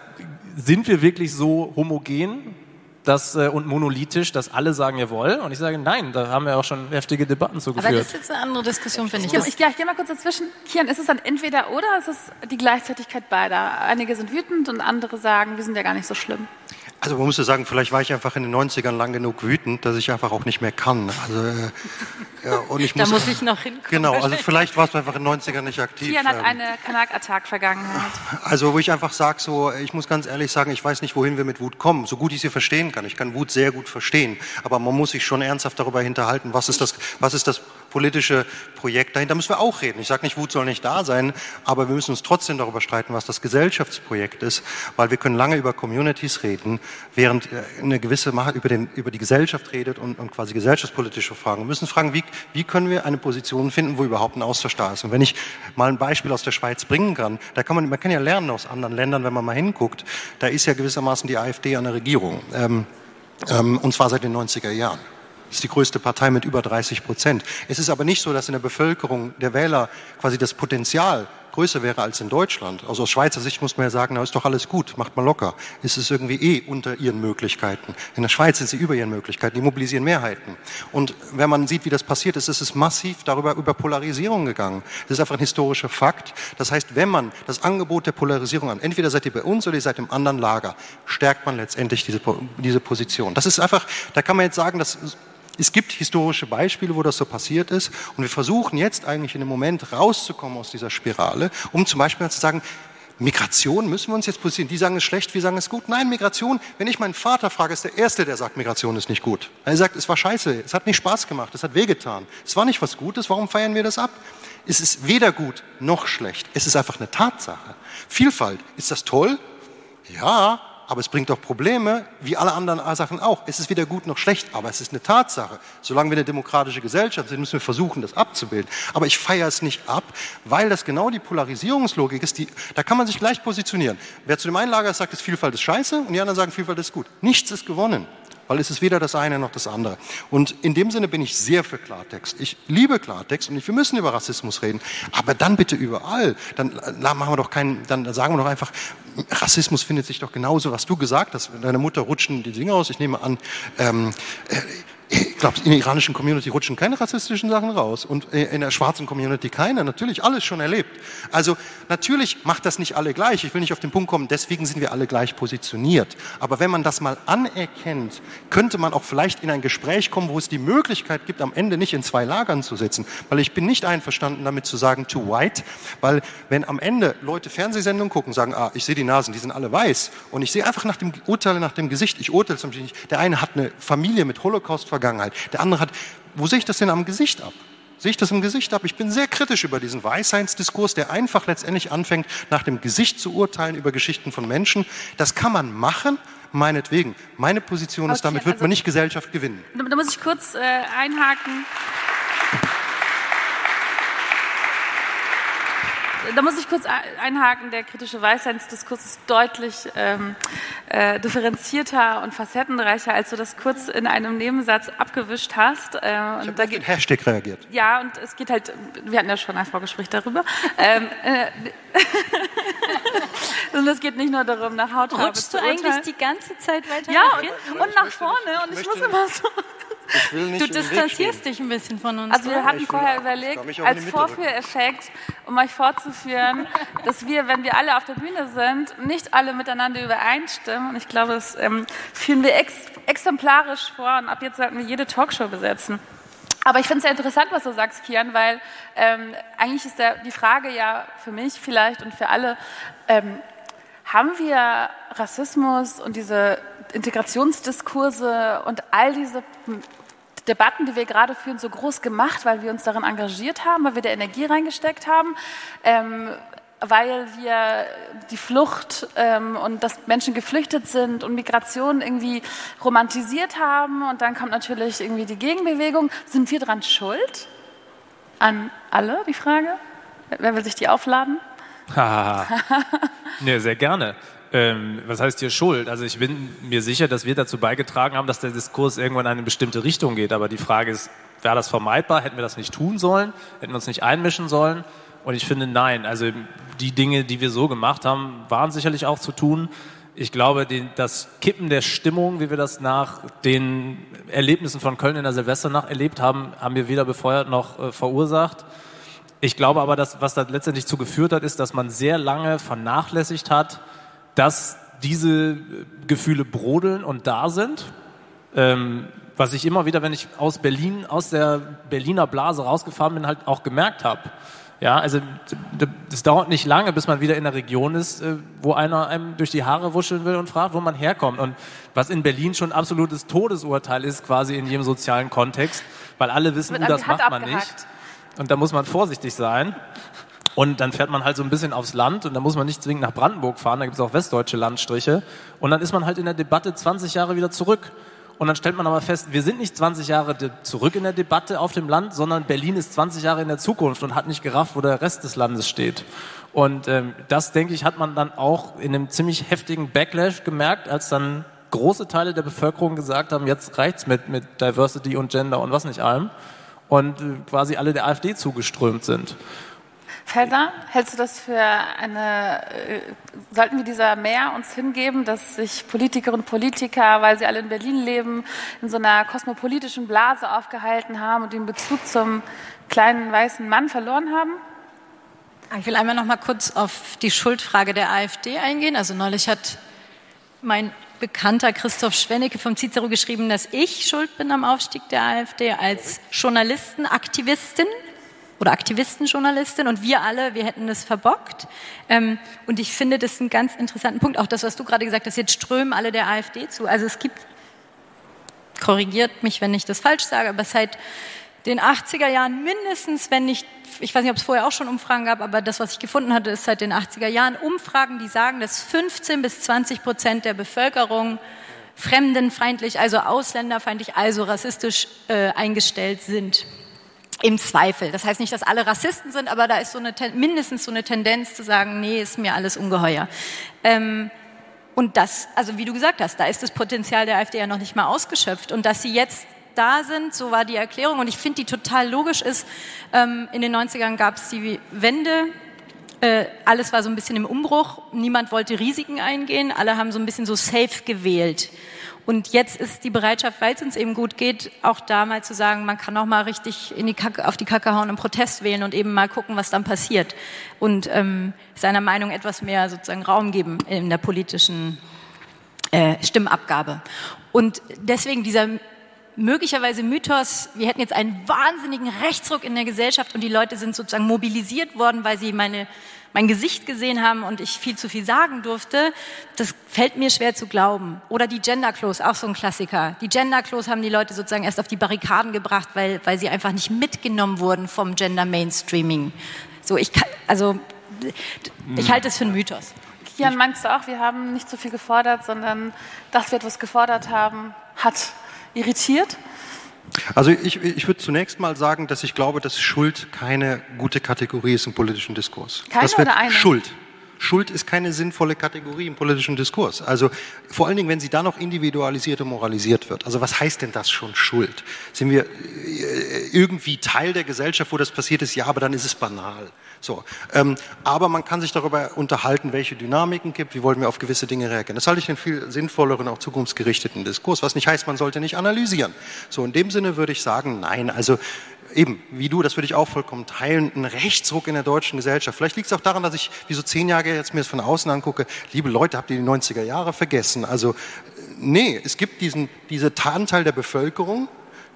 sind wir wirklich so homogen dass, äh, und monolithisch, dass alle sagen, jawohl? Und ich sage, nein, da haben wir auch schon heftige Debatten zugeführt. Aber das ist jetzt eine andere Diskussion, finde ich. Ich, ich, ich gehe mal kurz dazwischen. Kian, ist es dann entweder oder ist es die Gleichzeitigkeit beider? Einige sind wütend und andere sagen, wir sind ja gar nicht so schlimm. Also man muss ja sagen, vielleicht war ich einfach in den 90ern lang genug wütend, dass ich einfach auch nicht mehr kann. Also, äh, ja, und ich muss, da muss ich noch hinkommen. Genau, also vielleicht war es einfach in den 90ern nicht aktiv. Kian hat ähm. eine Kanak-Attack-Vergangenheit. Also wo ich einfach sage, so, ich muss ganz ehrlich sagen, ich weiß nicht, wohin wir mit Wut kommen. So gut ich sie verstehen kann. Ich kann Wut sehr gut verstehen. Aber man muss sich schon ernsthaft darüber hinterhalten, was ist das, was ist das politische Projekt dahinter. Da müssen wir auch reden. Ich sage nicht, Wut soll nicht da sein, aber wir müssen uns trotzdem darüber streiten, was das Gesellschaftsprojekt ist, weil wir können lange über Communities reden, während äh, eine gewisse Macht über, den, über die Gesellschaft redet und, und quasi gesellschaftspolitische Fragen. Wir müssen fragen, wie, wie können wir eine Position finden, wo überhaupt ein Austausch da ist. Und wenn ich mal ein Beispiel aus der Schweiz bringen kann, da kann man, man kann ja lernen aus anderen Ländern, wenn man mal hinguckt, da ist ja gewissermaßen die AfD an der Regierung. Ähm, ähm, und zwar seit den 90er Jahren. Ist die größte Partei mit über 30 Prozent. Es ist aber nicht so, dass in der Bevölkerung der Wähler quasi das Potenzial größer wäre als in Deutschland. Also aus Schweizer Sicht muss man ja sagen, na ist doch alles gut, macht mal locker. Ist es irgendwie eh unter ihren Möglichkeiten. In der Schweiz sind sie über ihren Möglichkeiten, die mobilisieren Mehrheiten. Und wenn man sieht, wie das passiert ist, ist es massiv darüber über Polarisierung gegangen. Das ist einfach ein historischer Fakt. Das heißt, wenn man das Angebot der Polarisierung an, entweder seid ihr bei uns oder ihr seid im anderen Lager, stärkt man letztendlich diese, diese Position. Das ist einfach, da kann man jetzt sagen, dass es gibt historische Beispiele, wo das so passiert ist. Und wir versuchen jetzt eigentlich in dem Moment rauszukommen aus dieser Spirale, um zum Beispiel zu sagen, Migration müssen wir uns jetzt positionieren. Die sagen es schlecht, wir sagen es gut. Nein, Migration, wenn ich meinen Vater frage, ist der Erste, der sagt, Migration ist nicht gut. Er sagt, es war scheiße, es hat nicht Spaß gemacht, es hat wehgetan. Es war nicht was Gutes, warum feiern wir das ab? Es ist weder gut noch schlecht. Es ist einfach eine Tatsache. Vielfalt, ist das toll? Ja, aber es bringt doch Probleme, wie alle anderen Sachen auch. Es ist weder gut noch schlecht, aber es ist eine Tatsache. Solange wir eine demokratische Gesellschaft sind, müssen wir versuchen, das abzubilden. Aber ich feiere es nicht ab, weil das genau die Polarisierungslogik ist. Die, da kann man sich gleich positionieren. Wer zu dem einen Lager sagt, ist Vielfalt ist scheiße und die anderen sagen, Vielfalt ist gut. Nichts ist gewonnen weil es ist weder das eine noch das andere. Und in dem Sinne bin ich sehr für Klartext. Ich liebe Klartext und wir müssen über Rassismus reden, aber dann bitte überall. Dann machen wir doch keinen, dann sagen wir doch einfach, Rassismus findet sich doch genauso, was du gesagt hast. Deine Mutter rutschen die Dinge aus. Ich nehme an, ähm, äh, glaube, in der iranischen Community rutschen keine rassistischen Sachen raus und in der schwarzen Community keine. Natürlich alles schon erlebt. Also natürlich macht das nicht alle gleich. Ich will nicht auf den Punkt kommen, deswegen sind wir alle gleich positioniert. Aber wenn man das mal anerkennt, könnte man auch vielleicht in ein Gespräch kommen, wo es die Möglichkeit gibt, am Ende nicht in zwei Lagern zu sitzen. Weil ich bin nicht einverstanden damit zu sagen, too white. Weil wenn am Ende Leute Fernsehsendungen gucken, sagen, ah, ich sehe die Nasen, die sind alle weiß. Und ich sehe einfach nach dem Urteil, nach dem Gesicht, ich urteile zum Beispiel nicht. Der eine hat eine Familie mit Holocaust Vergangenheit. Der andere hat, wo sehe ich das denn am Gesicht ab? Sehe ich das im Gesicht ab? Ich bin sehr kritisch über diesen Weisheitsdiskurs, der einfach letztendlich anfängt, nach dem Gesicht zu urteilen über Geschichten von Menschen. Das kann man machen, meinetwegen. Meine Position okay, ist, damit wird also, man nicht Gesellschaft gewinnen. Da muss ich kurz äh, einhaken. Da muss ich kurz einhaken, der kritische Weisheitsdiskurs ist deutlich ähm, äh, differenzierter und facettenreicher, als du das kurz in einem Nebensatz abgewischt hast. Äh, ich habe da geht, Hashtag reagiert. Ja, und es geht halt, wir hatten ja schon ein Vorgespräch darüber. ähm, äh, und es geht nicht nur darum, nach Hautfarbe Rutschst du eigentlich die ganze Zeit weiter Ja, und, und nach vorne. Und ich muss immer so du distanzierst dich ein bisschen von uns. Also wir hatten vorher überlegt, als Vorführeffekt, um euch vorzuführen, dass wir, wenn wir alle auf der Bühne sind, nicht alle miteinander übereinstimmen. Und ich glaube, das ähm, führen wir ex exemplarisch vor. Und ab jetzt sollten wir jede Talkshow besetzen. Aber ich finde es sehr interessant, was du sagst, Kian, weil ähm, eigentlich ist der, die Frage ja für mich vielleicht und für alle, ähm, haben wir Rassismus und diese Integrationsdiskurse und all diese Debatten, die wir gerade führen, so groß gemacht, weil wir uns darin engagiert haben, weil wir da Energie reingesteckt haben. Ähm, weil wir die Flucht ähm, und dass Menschen geflüchtet sind und Migration irgendwie romantisiert haben. Und dann kommt natürlich irgendwie die Gegenbewegung. Sind wir daran schuld? An alle, die Frage? Wer will sich die aufladen? ja, sehr gerne. Ähm, was heißt hier Schuld? Also ich bin mir sicher, dass wir dazu beigetragen haben, dass der Diskurs irgendwann in eine bestimmte Richtung geht. Aber die Frage ist, wäre das vermeidbar? Hätten wir das nicht tun sollen? Hätten wir uns nicht einmischen sollen? Und ich finde, nein. Also die Dinge, die wir so gemacht haben, waren sicherlich auch zu tun. Ich glaube, den, das Kippen der Stimmung, wie wir das nach den Erlebnissen von Köln in der Silvesternacht erlebt haben, haben wir weder befeuert noch äh, verursacht. Ich glaube aber, dass, was da letztendlich zu geführt hat, ist, dass man sehr lange vernachlässigt hat, dass diese Gefühle brodeln und da sind. Ähm, was ich immer wieder, wenn ich aus Berlin, aus der Berliner Blase rausgefahren bin, halt auch gemerkt habe. Ja, also das dauert nicht lange, bis man wieder in der Region ist, äh, wo einer einem durch die Haare wuscheln will und fragt, wo man herkommt. Und was in Berlin schon absolutes Todesurteil ist, quasi in jedem sozialen Kontext, weil alle wissen, uh, das macht man nicht. Und da muss man vorsichtig sein. Und dann fährt man halt so ein bisschen aufs Land und da muss man nicht zwingend nach Brandenburg fahren, da gibt es auch westdeutsche Landstriche. Und dann ist man halt in der Debatte 20 Jahre wieder zurück. Und dann stellt man aber fest, wir sind nicht 20 Jahre zurück in der Debatte auf dem Land, sondern Berlin ist 20 Jahre in der Zukunft und hat nicht gerafft, wo der Rest des Landes steht. Und ähm, das, denke ich, hat man dann auch in einem ziemlich heftigen Backlash gemerkt, als dann große Teile der Bevölkerung gesagt haben, jetzt reicht's mit, mit Diversity und Gender und was nicht allem. Und äh, quasi alle der AfD zugeströmt sind. Felder, hältst du das für eine, äh, sollten wir dieser mehr uns hingeben, dass sich Politikerinnen und Politiker, weil sie alle in Berlin leben, in so einer kosmopolitischen Blase aufgehalten haben und den Bezug zum kleinen weißen Mann verloren haben? Ich will einmal noch mal kurz auf die Schuldfrage der AfD eingehen. Also neulich hat mein Bekannter Christoph Schwennecke vom Cicero geschrieben, dass ich schuld bin am Aufstieg der AfD als Journalistenaktivistin oder Aktivistenjournalistin und wir alle, wir hätten es verbockt. Ähm, und ich finde das einen ganz interessanten Punkt, auch das, was du gerade gesagt hast, jetzt strömen alle der AfD zu. Also es gibt, korrigiert mich, wenn ich das falsch sage, aber seit den 80er Jahren mindestens, wenn nicht, ich weiß nicht, ob es vorher auch schon Umfragen gab, aber das, was ich gefunden hatte, ist seit den 80er Jahren Umfragen, die sagen, dass 15 bis 20 Prozent der Bevölkerung fremdenfeindlich, also ausländerfeindlich, also rassistisch äh, eingestellt sind. Im Zweifel. Das heißt nicht, dass alle Rassisten sind, aber da ist so eine, mindestens so eine Tendenz zu sagen, nee, ist mir alles ungeheuer. Ähm, und das, also wie du gesagt hast, da ist das Potenzial der AfD ja noch nicht mal ausgeschöpft. Und dass sie jetzt da sind, so war die Erklärung. Und ich finde, die total logisch ist. Ähm, in den 90ern gab es die Wende. Äh, alles war so ein bisschen im Umbruch. Niemand wollte Risiken eingehen. Alle haben so ein bisschen so safe gewählt. Und jetzt ist die Bereitschaft, weil es uns eben gut geht, auch da mal zu sagen, man kann auch mal richtig in die Kacke, auf die Kacke hauen und Protest wählen und eben mal gucken, was dann passiert. Und ähm, seiner Meinung etwas mehr sozusagen Raum geben in der politischen äh, Stimmabgabe. Und deswegen dieser möglicherweise Mythos, wir hätten jetzt einen wahnsinnigen Rechtsruck in der Gesellschaft und die Leute sind sozusagen mobilisiert worden, weil sie meine mein Gesicht gesehen haben und ich viel zu viel sagen durfte, das fällt mir schwer zu glauben. Oder die Gender Close, auch so ein Klassiker. Die Gender Close haben die Leute sozusagen erst auf die Barrikaden gebracht, weil, weil sie einfach nicht mitgenommen wurden vom Gender Mainstreaming. So, ich kann, also, ich halte es für einen Mythos. Kian, meinst du auch, wir haben nicht so viel gefordert, sondern dass wir etwas gefordert haben, hat irritiert? Also ich, ich würde zunächst mal sagen, dass ich glaube, dass Schuld keine gute Kategorie ist im politischen Diskurs. Keine das wird oder eine? Schuld. Schuld ist keine sinnvolle Kategorie im politischen Diskurs. Also vor allen Dingen, wenn sie dann noch individualisiert und moralisiert wird. Also was heißt denn das schon Schuld? Sind wir äh, irgendwie Teil der Gesellschaft, wo das passiert ist? Ja, aber dann ist es banal. So, ähm, aber man kann sich darüber unterhalten, welche Dynamiken gibt, wie wollen wir auf gewisse Dinge reagieren. Das halte ich einen viel sinnvolleren, auch zukunftsgerichteten Diskurs, was nicht heißt, man sollte nicht analysieren. So, in dem Sinne würde ich sagen, nein, also eben, wie du, das würde ich auch vollkommen teilen, ein Rechtsruck in der deutschen Gesellschaft. Vielleicht liegt es auch daran, dass ich wie so zehn Jahre jetzt mir das von außen angucke, liebe Leute, habt ihr die 90er Jahre vergessen? Also, nee, es gibt diesen, diese Anteil der Bevölkerung,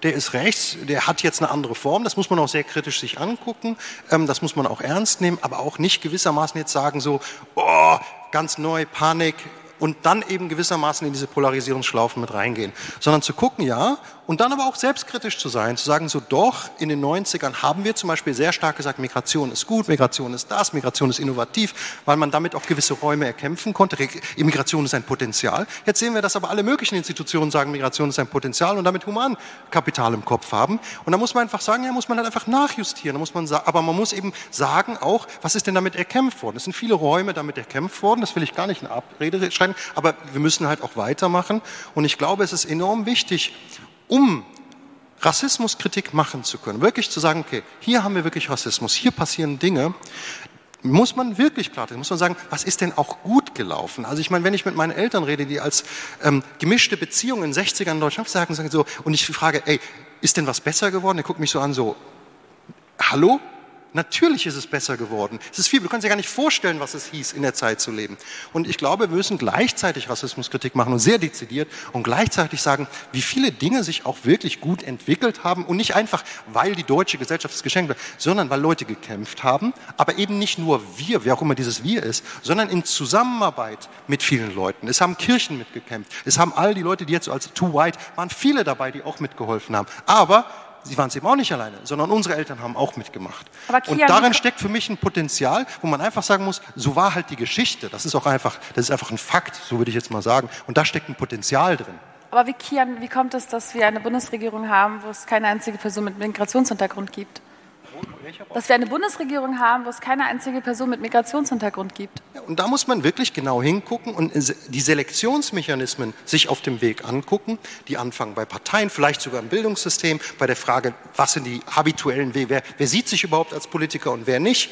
der ist rechts, der hat jetzt eine andere Form, das muss man auch sehr kritisch sich angucken, ähm, das muss man auch ernst nehmen, aber auch nicht gewissermaßen jetzt sagen so, oh, ganz neu, Panik, und dann eben gewissermaßen in diese Polarisierungsschlaufen mit reingehen, sondern zu gucken, ja, und dann aber auch selbstkritisch zu sein, zu sagen, so doch, in den 90ern haben wir zum Beispiel sehr stark gesagt, Migration ist gut, Migration ist das, Migration ist innovativ, weil man damit auch gewisse Räume erkämpfen konnte. Immigration ist ein Potenzial. Jetzt sehen wir, dass aber alle möglichen Institutionen sagen, Migration ist ein Potenzial und damit Humankapital im Kopf haben. Und da muss man einfach sagen, ja, muss man halt einfach nachjustieren. Da muss man aber man muss eben sagen auch, was ist denn damit erkämpft worden? Es sind viele Räume damit erkämpft worden. Das will ich gar nicht in Abrede schreiben, aber wir müssen halt auch weitermachen. Und ich glaube, es ist enorm wichtig, um Rassismuskritik machen zu können, wirklich zu sagen, okay, hier haben wir wirklich Rassismus, hier passieren Dinge, muss man wirklich klar, muss man sagen, was ist denn auch gut gelaufen? Also ich meine, wenn ich mit meinen Eltern rede, die als ähm, gemischte Beziehungen in den 60ern in Deutschland sagen, sagen so, und ich frage, ey, ist denn was besser geworden? Der guckt mich so an, so, hallo? Natürlich ist es besser geworden. Es ist viel, du kannst dir gar nicht vorstellen, was es hieß, in der Zeit zu leben. Und ich glaube, wir müssen gleichzeitig Rassismuskritik machen und sehr dezidiert und gleichzeitig sagen, wie viele Dinge sich auch wirklich gut entwickelt haben und nicht einfach, weil die deutsche Gesellschaft es geschenkt wird, sondern weil Leute gekämpft haben, aber eben nicht nur wir, wer auch immer dieses Wir ist, sondern in Zusammenarbeit mit vielen Leuten. Es haben Kirchen mitgekämpft. Es haben all die Leute, die jetzt so als Too White waren, viele dabei, die auch mitgeholfen haben. Aber sie waren es eben auch nicht alleine, sondern unsere Eltern haben auch mitgemacht. und darin steckt für mich ein Potenzial, wo man einfach sagen muss, so war halt die Geschichte. Das ist auch einfach, das ist einfach ein Fakt, so würde ich jetzt mal sagen. Und da steckt ein Potenzial drin. Aber wie, Kian, wie kommt es, dass wir eine Bundesregierung haben, wo es keine einzige Person mit Migrationshintergrund gibt? Dass wir eine Bundesregierung haben, wo es keine einzige Person mit Migrationshintergrund gibt. Ja, und da muss man wirklich genau hingucken und die Selektionsmechanismen sich auf dem Weg angucken, die anfangen bei Parteien, vielleicht sogar im Bildungssystem, bei der Frage, was sind die habituellen Wege, wer, wer sieht sich überhaupt als Politiker und wer nicht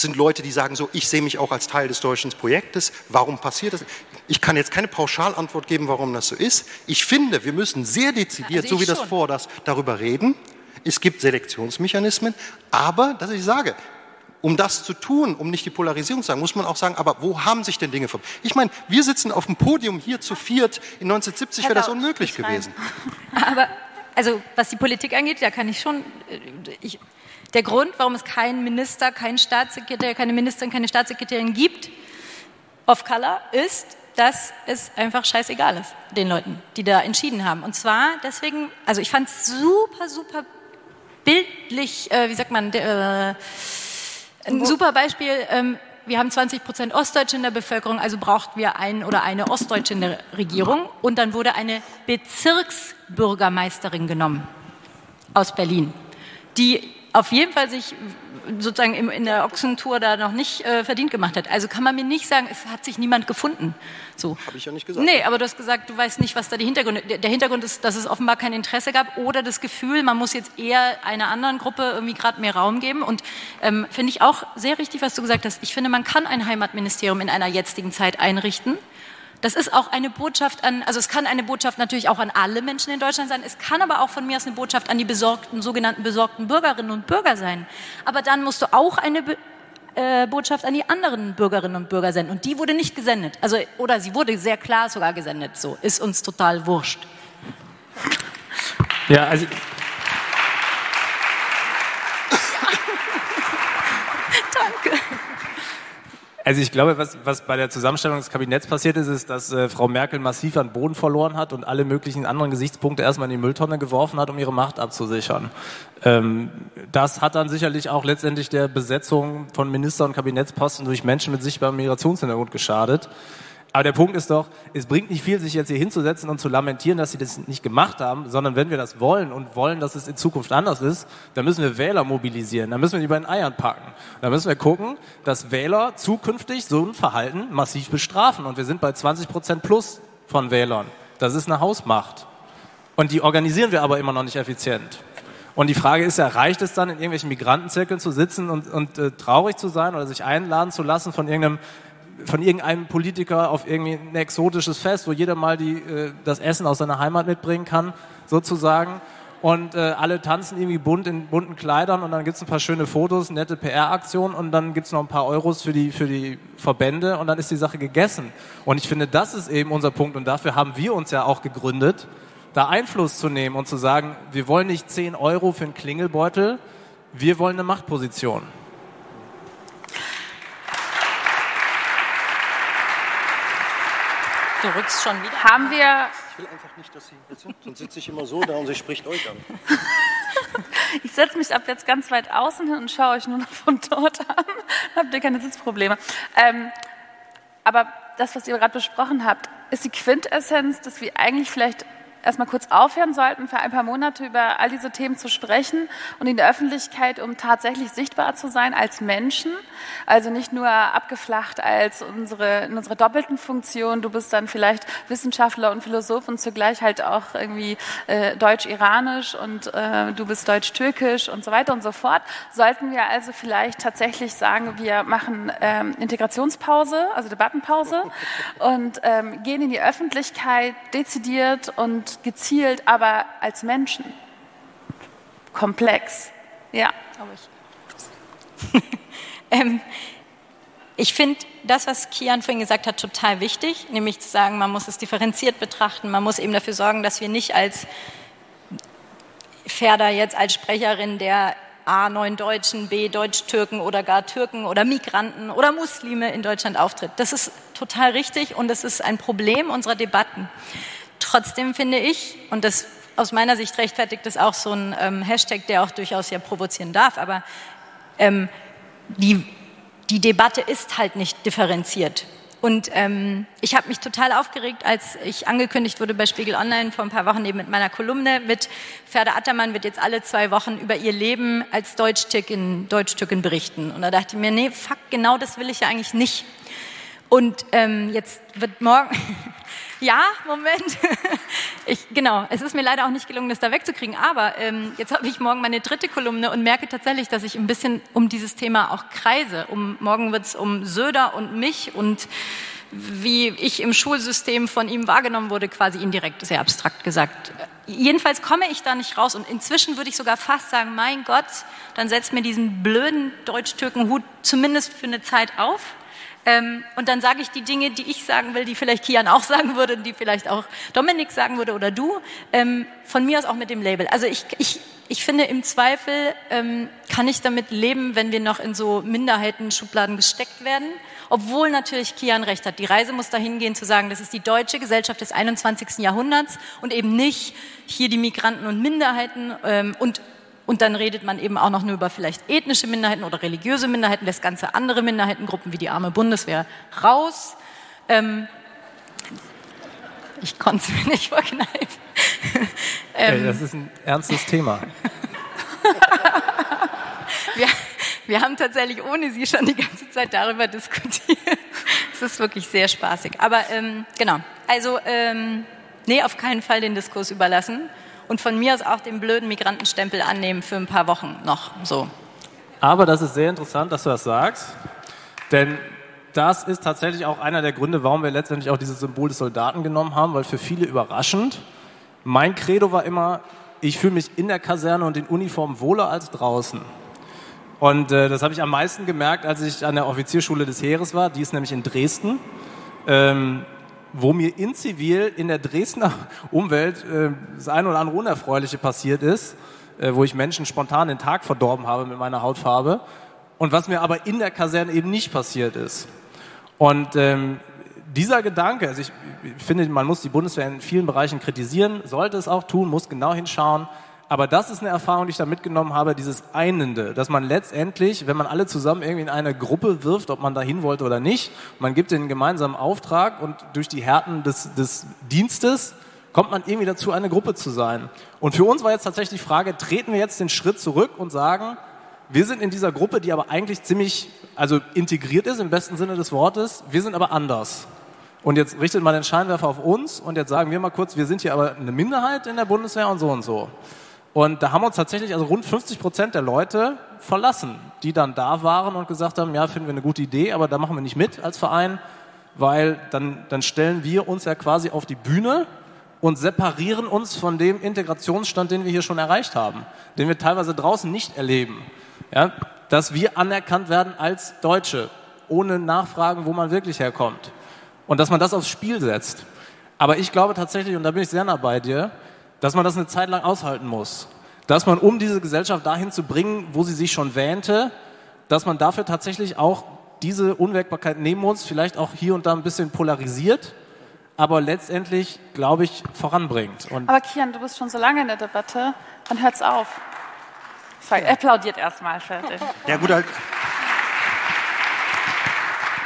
sind Leute, die sagen so, ich sehe mich auch als Teil des deutschen Projektes. Warum passiert das? Ich kann jetzt keine Pauschalantwort geben, warum das so ist. Ich finde, wir müssen sehr dezidiert, also so wie schon. das vor, das darüber reden. Es gibt Selektionsmechanismen, aber, dass ich sage, um das zu tun, um nicht die Polarisierung zu sagen, muss man auch sagen, aber wo haben sich denn Dinge verändert? Ich meine, wir sitzen auf dem Podium hier zu viert. In 1970 wäre das unmöglich gewesen. Aber, also, was die Politik angeht, da kann ich schon, äh, ich, der Grund, warum es keinen Minister, keinen Staatssekretär, keine Ministerin, keine Staatssekretärin gibt, of Color, ist, dass es einfach scheißegal ist, den Leuten, die da entschieden haben. Und zwar deswegen, also ich fand es super, super bildlich, äh, wie sagt man, äh, ein super Beispiel. Ähm, wir haben 20 Prozent Ostdeutsche in der Bevölkerung, also brauchten wir einen oder eine Ostdeutsche in der Regierung. Und dann wurde eine Bezirksbürgermeisterin genommen aus Berlin, die auf jeden Fall sich sozusagen in der Ochsentour da noch nicht äh, verdient gemacht hat. Also kann man mir nicht sagen, es hat sich niemand gefunden. So. Habe ich ja nicht gesagt. Nee, aber du hast gesagt, du weißt nicht, was da die Hintergrund ist. Der Hintergrund ist, dass es offenbar kein Interesse gab oder das Gefühl, man muss jetzt eher einer anderen Gruppe irgendwie gerade mehr Raum geben. Und ähm, finde ich auch sehr richtig, was du gesagt hast. Ich finde, man kann ein Heimatministerium in einer jetzigen Zeit einrichten. Das ist auch eine Botschaft an, also es kann eine Botschaft natürlich auch an alle Menschen in Deutschland sein, es kann aber auch von mir aus eine Botschaft an die besorgten, sogenannten besorgten Bürgerinnen und Bürger sein. Aber dann musst du auch eine Be äh, Botschaft an die anderen Bürgerinnen und Bürger senden. Und die wurde nicht gesendet. Also, oder sie wurde sehr klar sogar gesendet. So, ist uns total wurscht. Ja, also Also ich glaube, was, was bei der Zusammenstellung des Kabinetts passiert ist, ist, dass äh, Frau Merkel massiv an Boden verloren hat und alle möglichen anderen Gesichtspunkte erstmal in die Mülltonne geworfen hat, um ihre Macht abzusichern. Ähm, das hat dann sicherlich auch letztendlich der Besetzung von Minister- und Kabinettsposten durch Menschen mit sichtbarem Migrationshintergrund geschadet. Aber der Punkt ist doch, es bringt nicht viel, sich jetzt hier hinzusetzen und zu lamentieren, dass sie das nicht gemacht haben, sondern wenn wir das wollen und wollen, dass es in Zukunft anders ist, dann müssen wir Wähler mobilisieren, dann müssen wir die bei den Eiern packen. Dann müssen wir gucken, dass Wähler zukünftig so ein Verhalten massiv bestrafen. Und wir sind bei 20 Prozent plus von Wählern. Das ist eine Hausmacht. Und die organisieren wir aber immer noch nicht effizient. Und die Frage ist ja, reicht es dann, in irgendwelchen Migrantenzirkeln zu sitzen und, und äh, traurig zu sein oder sich einladen zu lassen von irgendeinem von irgendeinem Politiker auf irgendwie ein exotisches Fest, wo jeder mal die, äh, das Essen aus seiner Heimat mitbringen kann, sozusagen. Und äh, alle tanzen irgendwie bunt in bunten Kleidern und dann gibt's ein paar schöne Fotos, nette PR-Aktionen und dann gibt's noch ein paar Euros für die, für die Verbände und dann ist die Sache gegessen. Und ich finde, das ist eben unser Punkt und dafür haben wir uns ja auch gegründet, da Einfluss zu nehmen und zu sagen, wir wollen nicht 10 Euro für einen Klingelbeutel, wir wollen eine Machtposition. Du rückst schon wieder. Haben wir. Ich will einfach nicht, dass Sie jetzt sind. Sonst sitze ich immer so da und sie spricht euch an. ich setze mich ab jetzt ganz weit außen hin und schaue euch nur noch von dort an. Habt ihr keine Sitzprobleme. Ähm, aber das, was ihr gerade besprochen habt, ist die Quintessenz, dass wir eigentlich vielleicht erstmal kurz aufhören sollten, für ein paar Monate über all diese Themen zu sprechen und in der Öffentlichkeit, um tatsächlich sichtbar zu sein als Menschen. Also nicht nur abgeflacht als unsere, in unserer doppelten Funktion. Du bist dann vielleicht Wissenschaftler und Philosoph und zugleich halt auch irgendwie äh, deutsch-iranisch und äh, du bist deutsch-türkisch und so weiter und so fort. Sollten wir also vielleicht tatsächlich sagen, wir machen ähm, Integrationspause, also Debattenpause und ähm, gehen in die Öffentlichkeit dezidiert und gezielt, aber als Menschen. Komplex. Ja. ähm, ich finde das, was Kian vorhin gesagt hat, total wichtig, nämlich zu sagen, man muss es differenziert betrachten, man muss eben dafür sorgen, dass wir nicht als Ferda jetzt als Sprecherin der A, neun Deutschen, B, Deutsch-Türken oder gar Türken oder Migranten oder Muslime in Deutschland auftritt. Das ist total richtig und das ist ein Problem unserer Debatten. Trotzdem finde ich, und das aus meiner Sicht rechtfertigt das auch so ein ähm, Hashtag, der auch durchaus ja provozieren darf, aber ähm, die, die Debatte ist halt nicht differenziert. Und ähm, ich habe mich total aufgeregt, als ich angekündigt wurde bei Spiegel Online vor ein paar Wochen eben mit meiner Kolumne mit Ferda Attermann wird jetzt alle zwei Wochen über ihr Leben als Deutsch-Türkin Deutsch berichten. Und da dachte ich mir, nee, fuck, genau das will ich ja eigentlich nicht. Und ähm, jetzt wird morgen, ja, Moment, ich, genau, es ist mir leider auch nicht gelungen, das da wegzukriegen, aber ähm, jetzt habe ich morgen meine dritte Kolumne und merke tatsächlich, dass ich ein bisschen um dieses Thema auch kreise. Um, morgen wird es um Söder und mich und wie ich im Schulsystem von ihm wahrgenommen wurde, quasi indirekt, sehr abstrakt gesagt. Jedenfalls komme ich da nicht raus und inzwischen würde ich sogar fast sagen, mein Gott, dann setzt mir diesen blöden Deutsch-Türken-Hut zumindest für eine Zeit auf ähm, und dann sage ich die Dinge, die ich sagen will, die vielleicht Kian auch sagen würde, die vielleicht auch Dominik sagen würde oder du. Ähm, von mir aus auch mit dem Label. Also ich, ich, ich finde im Zweifel ähm, kann ich damit leben, wenn wir noch in so Minderheiten-Schubladen gesteckt werden. Obwohl natürlich Kian recht hat. Die Reise muss dahin gehen zu sagen, das ist die deutsche Gesellschaft des 21. Jahrhunderts und eben nicht hier die Migranten und Minderheiten ähm, und und dann redet man eben auch noch nur über vielleicht ethnische Minderheiten oder religiöse Minderheiten, lässt ganze andere Minderheitengruppen wie die arme Bundeswehr raus. Ähm, ich konnte es mir nicht vorkneifen. ähm, das ist ein ernstes Thema. wir, wir haben tatsächlich ohne Sie schon die ganze Zeit darüber diskutiert. Es ist wirklich sehr spaßig. Aber ähm, genau, also ähm, nee, auf keinen Fall den Diskurs überlassen und von mir aus auch den blöden Migrantenstempel annehmen für ein paar Wochen noch so. Aber das ist sehr interessant, dass du das sagst, denn das ist tatsächlich auch einer der Gründe, warum wir letztendlich auch dieses Symbol des Soldaten genommen haben, weil für viele überraschend. Mein Credo war immer, ich fühle mich in der Kaserne und in Uniform wohler als draußen. Und äh, das habe ich am meisten gemerkt, als ich an der Offizierschule des Heeres war. Die ist nämlich in Dresden. Ähm, wo mir in Zivil in der Dresdner Umwelt äh, das eine oder andere Unerfreuliche passiert ist, äh, wo ich Menschen spontan den Tag verdorben habe mit meiner Hautfarbe und was mir aber in der Kaserne eben nicht passiert ist. Und ähm, dieser Gedanke, also ich, ich finde, man muss die Bundeswehr in vielen Bereichen kritisieren, sollte es auch tun, muss genau hinschauen, aber das ist eine Erfahrung, die ich da mitgenommen habe, dieses Einende, dass man letztendlich, wenn man alle zusammen irgendwie in eine Gruppe wirft, ob man da hin wollte oder nicht, man gibt den gemeinsamen Auftrag und durch die Härten des, des Dienstes kommt man irgendwie dazu, eine Gruppe zu sein. Und für uns war jetzt tatsächlich die Frage, treten wir jetzt den Schritt zurück und sagen, wir sind in dieser Gruppe, die aber eigentlich ziemlich, also integriert ist im besten Sinne des Wortes, wir sind aber anders. Und jetzt richtet man den Scheinwerfer auf uns und jetzt sagen wir mal kurz, wir sind hier aber eine Minderheit in der Bundeswehr und so und so. Und da haben uns tatsächlich also rund 50 Prozent der Leute verlassen, die dann da waren und gesagt haben, ja, finden wir eine gute Idee, aber da machen wir nicht mit als Verein, weil dann, dann stellen wir uns ja quasi auf die Bühne und separieren uns von dem Integrationsstand, den wir hier schon erreicht haben, den wir teilweise draußen nicht erleben. Ja, dass wir anerkannt werden als Deutsche, ohne Nachfragen, wo man wirklich herkommt. Und dass man das aufs Spiel setzt. Aber ich glaube tatsächlich, und da bin ich sehr nah bei dir, dass man das eine Zeit lang aushalten muss. Dass man, um diese Gesellschaft dahin zu bringen, wo sie sich schon wähnte, dass man dafür tatsächlich auch diese Unwägbarkeit nehmen muss, vielleicht auch hier und da ein bisschen polarisiert, aber letztendlich, glaube ich, voranbringt. Und aber Kian, du bist schon so lange in der Debatte, dann hört's auf. Sorry, applaudiert erstmal fertig. Ja gut, halt.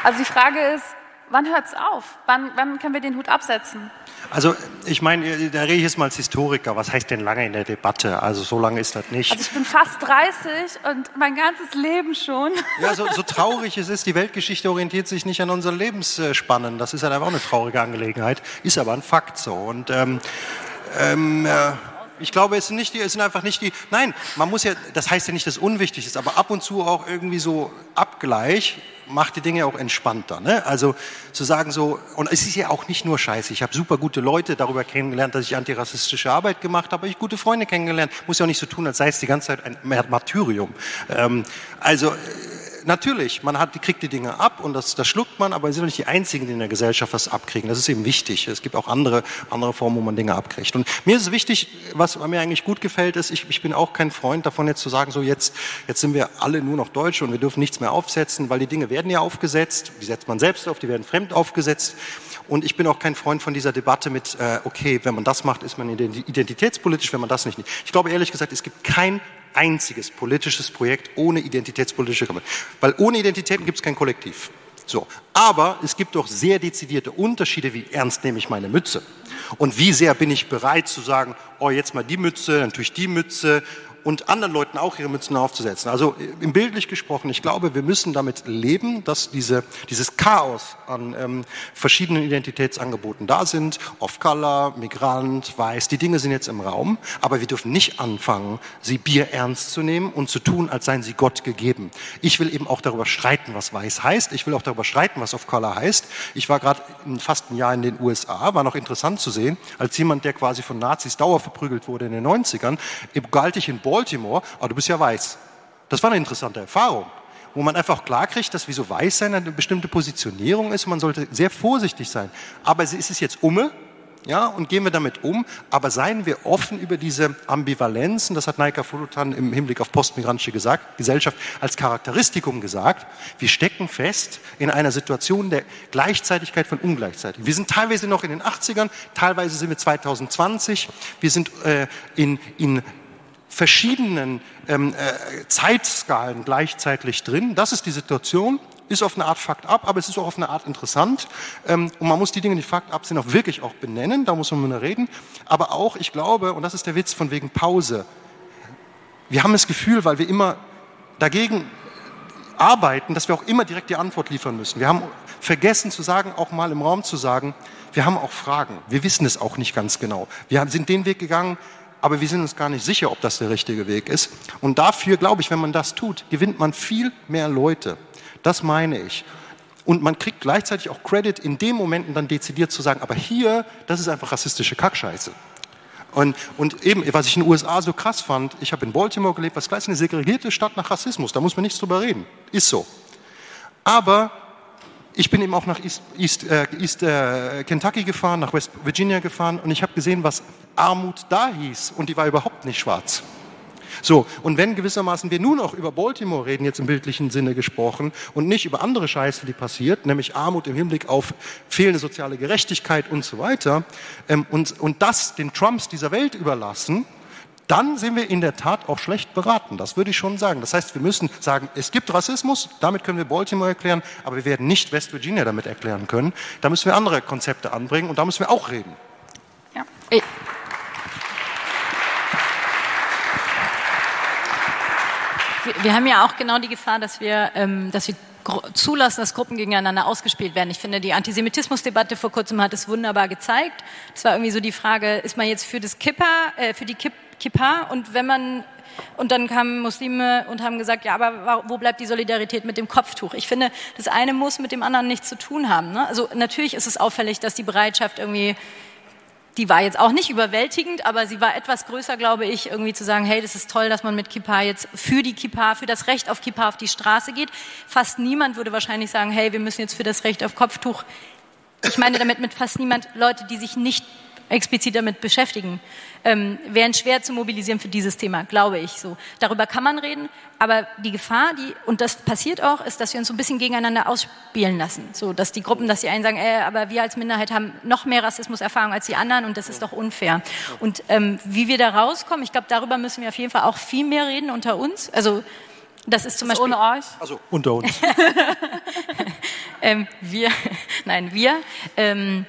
Also die Frage ist, wann hört's auf? Wann, wann können wir den Hut absetzen? Also ich meine, da rede ich jetzt mal als Historiker. Was heißt denn lange in der Debatte? Also so lange ist das nicht. Also ich bin fast 30 und mein ganzes Leben schon. Ja, so, so traurig es ist, die Weltgeschichte orientiert sich nicht an unseren Lebensspannen. Das ist halt einfach auch eine traurige Angelegenheit. Ist aber ein Fakt so. Und ähm, ähm, äh, ich glaube, es sind, nicht die, es sind einfach nicht die. Nein, man muss ja, das heißt ja nicht, dass es unwichtig ist, aber ab und zu auch irgendwie so Abgleich macht die Dinge auch entspannter. Ne? Also zu sagen so, und es ist ja auch nicht nur scheiße. Ich habe super gute Leute darüber kennengelernt, dass ich antirassistische Arbeit gemacht habe, ich gute Freunde kennengelernt. Muss ja auch nicht so tun, als sei es die ganze Zeit ein Martyrium. Ähm, also natürlich, man hat, kriegt die Dinge ab und das, das schluckt man, aber wir sind nicht die Einzigen, die in der Gesellschaft was abkriegen. Das ist eben wichtig. Es gibt auch andere, andere Formen, wo man Dinge abkriegt. Und mir ist es wichtig, was mir eigentlich gut gefällt, ist, ich, ich bin auch kein Freund davon, jetzt zu sagen, so jetzt, jetzt sind wir alle nur noch Deutsche und wir dürfen nichts mehr aufsetzen, weil die Dinge werden ja aufgesetzt, die setzt man selbst auf, die werden fremd aufgesetzt. Und ich bin auch kein Freund von dieser Debatte mit, äh, okay, wenn man das macht, ist man identitätspolitisch, wenn man das nicht. Ich glaube ehrlich gesagt, es gibt kein einziges politisches Projekt ohne identitätspolitische Kampagne. Weil ohne Identitäten gibt es kein Kollektiv. So. Aber es gibt doch sehr dezidierte Unterschiede, wie ernst nehme ich meine Mütze? Und wie sehr bin ich bereit zu sagen, oh, jetzt mal die Mütze, dann tue ich die Mütze und anderen Leuten auch ihre Mützen aufzusetzen. Also im bildlich gesprochen, ich glaube, wir müssen damit leben, dass diese, dieses Chaos an ähm, verschiedenen Identitätsangeboten da sind. Off-Color, Migrant, Weiß, die Dinge sind jetzt im Raum, aber wir dürfen nicht anfangen, sie Bier ernst zu nehmen und zu tun, als seien sie Gott gegeben. Ich will eben auch darüber streiten, was Weiß heißt. Ich will auch darüber streiten, was Off-Color heißt. Ich war gerade fast ein Jahr in den USA, war noch interessant zu sehen, als jemand, der quasi von Nazis dauer verprügelt wurde in den 90ern, galt ich in Bonn Baltimore, aber du bist ja weiß. Das war eine interessante Erfahrung, wo man einfach klar kriegt, dass wieso weiß sein eine bestimmte Positionierung ist und man sollte sehr vorsichtig sein. Aber ist es jetzt umme, ja, und gehen wir damit um, aber seien wir offen über diese Ambivalenzen, das hat Naika Fulutan im Hinblick auf postmigrantische Gesellschaft als Charakteristikum gesagt. Wir stecken fest in einer Situation der Gleichzeitigkeit von Ungleichzeitigkeit. Wir sind teilweise noch in den 80ern, teilweise sind wir 2020, wir sind äh, in, in verschiedenen ähm, äh, Zeitskalen gleichzeitig drin. Das ist die Situation. Ist auf eine Art Fakt ab, aber es ist auch auf eine Art interessant. Ähm, und man muss die Dinge, die Fakt ab sind, auch wirklich auch benennen. Da muss man mal reden. Aber auch, ich glaube, und das ist der Witz von wegen Pause. Wir haben das Gefühl, weil wir immer dagegen arbeiten, dass wir auch immer direkt die Antwort liefern müssen. Wir haben vergessen zu sagen, auch mal im Raum zu sagen, wir haben auch Fragen. Wir wissen es auch nicht ganz genau. Wir sind den Weg gegangen, aber wir sind uns gar nicht sicher, ob das der richtige Weg ist. Und dafür, glaube ich, wenn man das tut, gewinnt man viel mehr Leute. Das meine ich. Und man kriegt gleichzeitig auch Credit in den Momenten dann dezidiert zu sagen, aber hier, das ist einfach rassistische Kackscheiße. Und, und eben, was ich in den USA so krass fand, ich habe in Baltimore gelebt, was gleich eine segregierte Stadt nach Rassismus, da muss man nichts drüber reden. Ist so. Aber ich bin eben auch nach East, East, äh, East äh, Kentucky gefahren, nach West Virginia gefahren und ich habe gesehen, was Armut da hieß und die war überhaupt nicht schwarz. So, und wenn gewissermaßen wir nur noch über Baltimore reden, jetzt im bildlichen Sinne gesprochen, und nicht über andere Scheiße, die passiert, nämlich Armut im Hinblick auf fehlende soziale Gerechtigkeit und so weiter, ähm, und, und das den Trumps dieser Welt überlassen, dann sind wir in der Tat auch schlecht beraten. Das würde ich schon sagen. Das heißt, wir müssen sagen, es gibt Rassismus, damit können wir Baltimore erklären, aber wir werden nicht West Virginia damit erklären können. Da müssen wir andere Konzepte anbringen und da müssen wir auch reden. Ja. Wir haben ja auch genau die Gefahr, dass wir, ähm, dass wir zulassen, dass Gruppen gegeneinander ausgespielt werden. Ich finde, die Antisemitismusdebatte vor kurzem hat es wunderbar gezeigt. Es war irgendwie so die Frage, ist man jetzt für das Kippa, äh, für die Kipp Kippa und wenn man und dann kamen Muslime und haben gesagt, ja, aber wo bleibt die Solidarität mit dem Kopftuch? Ich finde, das eine muss mit dem anderen nichts zu tun haben. Ne? Also natürlich ist es auffällig, dass die Bereitschaft irgendwie, die war jetzt auch nicht überwältigend, aber sie war etwas größer, glaube ich, irgendwie zu sagen, hey, das ist toll, dass man mit Kippa jetzt für die Kippa, für das Recht auf Kippa auf die Straße geht. Fast niemand würde wahrscheinlich sagen, hey, wir müssen jetzt für das Recht auf Kopftuch. Ich meine damit mit fast niemand Leute, die sich nicht explizit damit beschäftigen, ähm, wären schwer zu mobilisieren für dieses Thema, glaube ich so. Darüber kann man reden, aber die Gefahr, die, und das passiert auch, ist, dass wir uns so ein bisschen gegeneinander ausspielen lassen. So, dass die Gruppen, dass die einen sagen, äh, aber wir als Minderheit haben noch mehr Rassismuserfahrung als die anderen und das ist doch unfair. Und ähm, wie wir da rauskommen, ich glaube, darüber müssen wir auf jeden Fall auch viel mehr reden unter uns. Also das ist zum das Beispiel ohne euch. Also unter uns. ähm, wir, nein, wir. Ähm,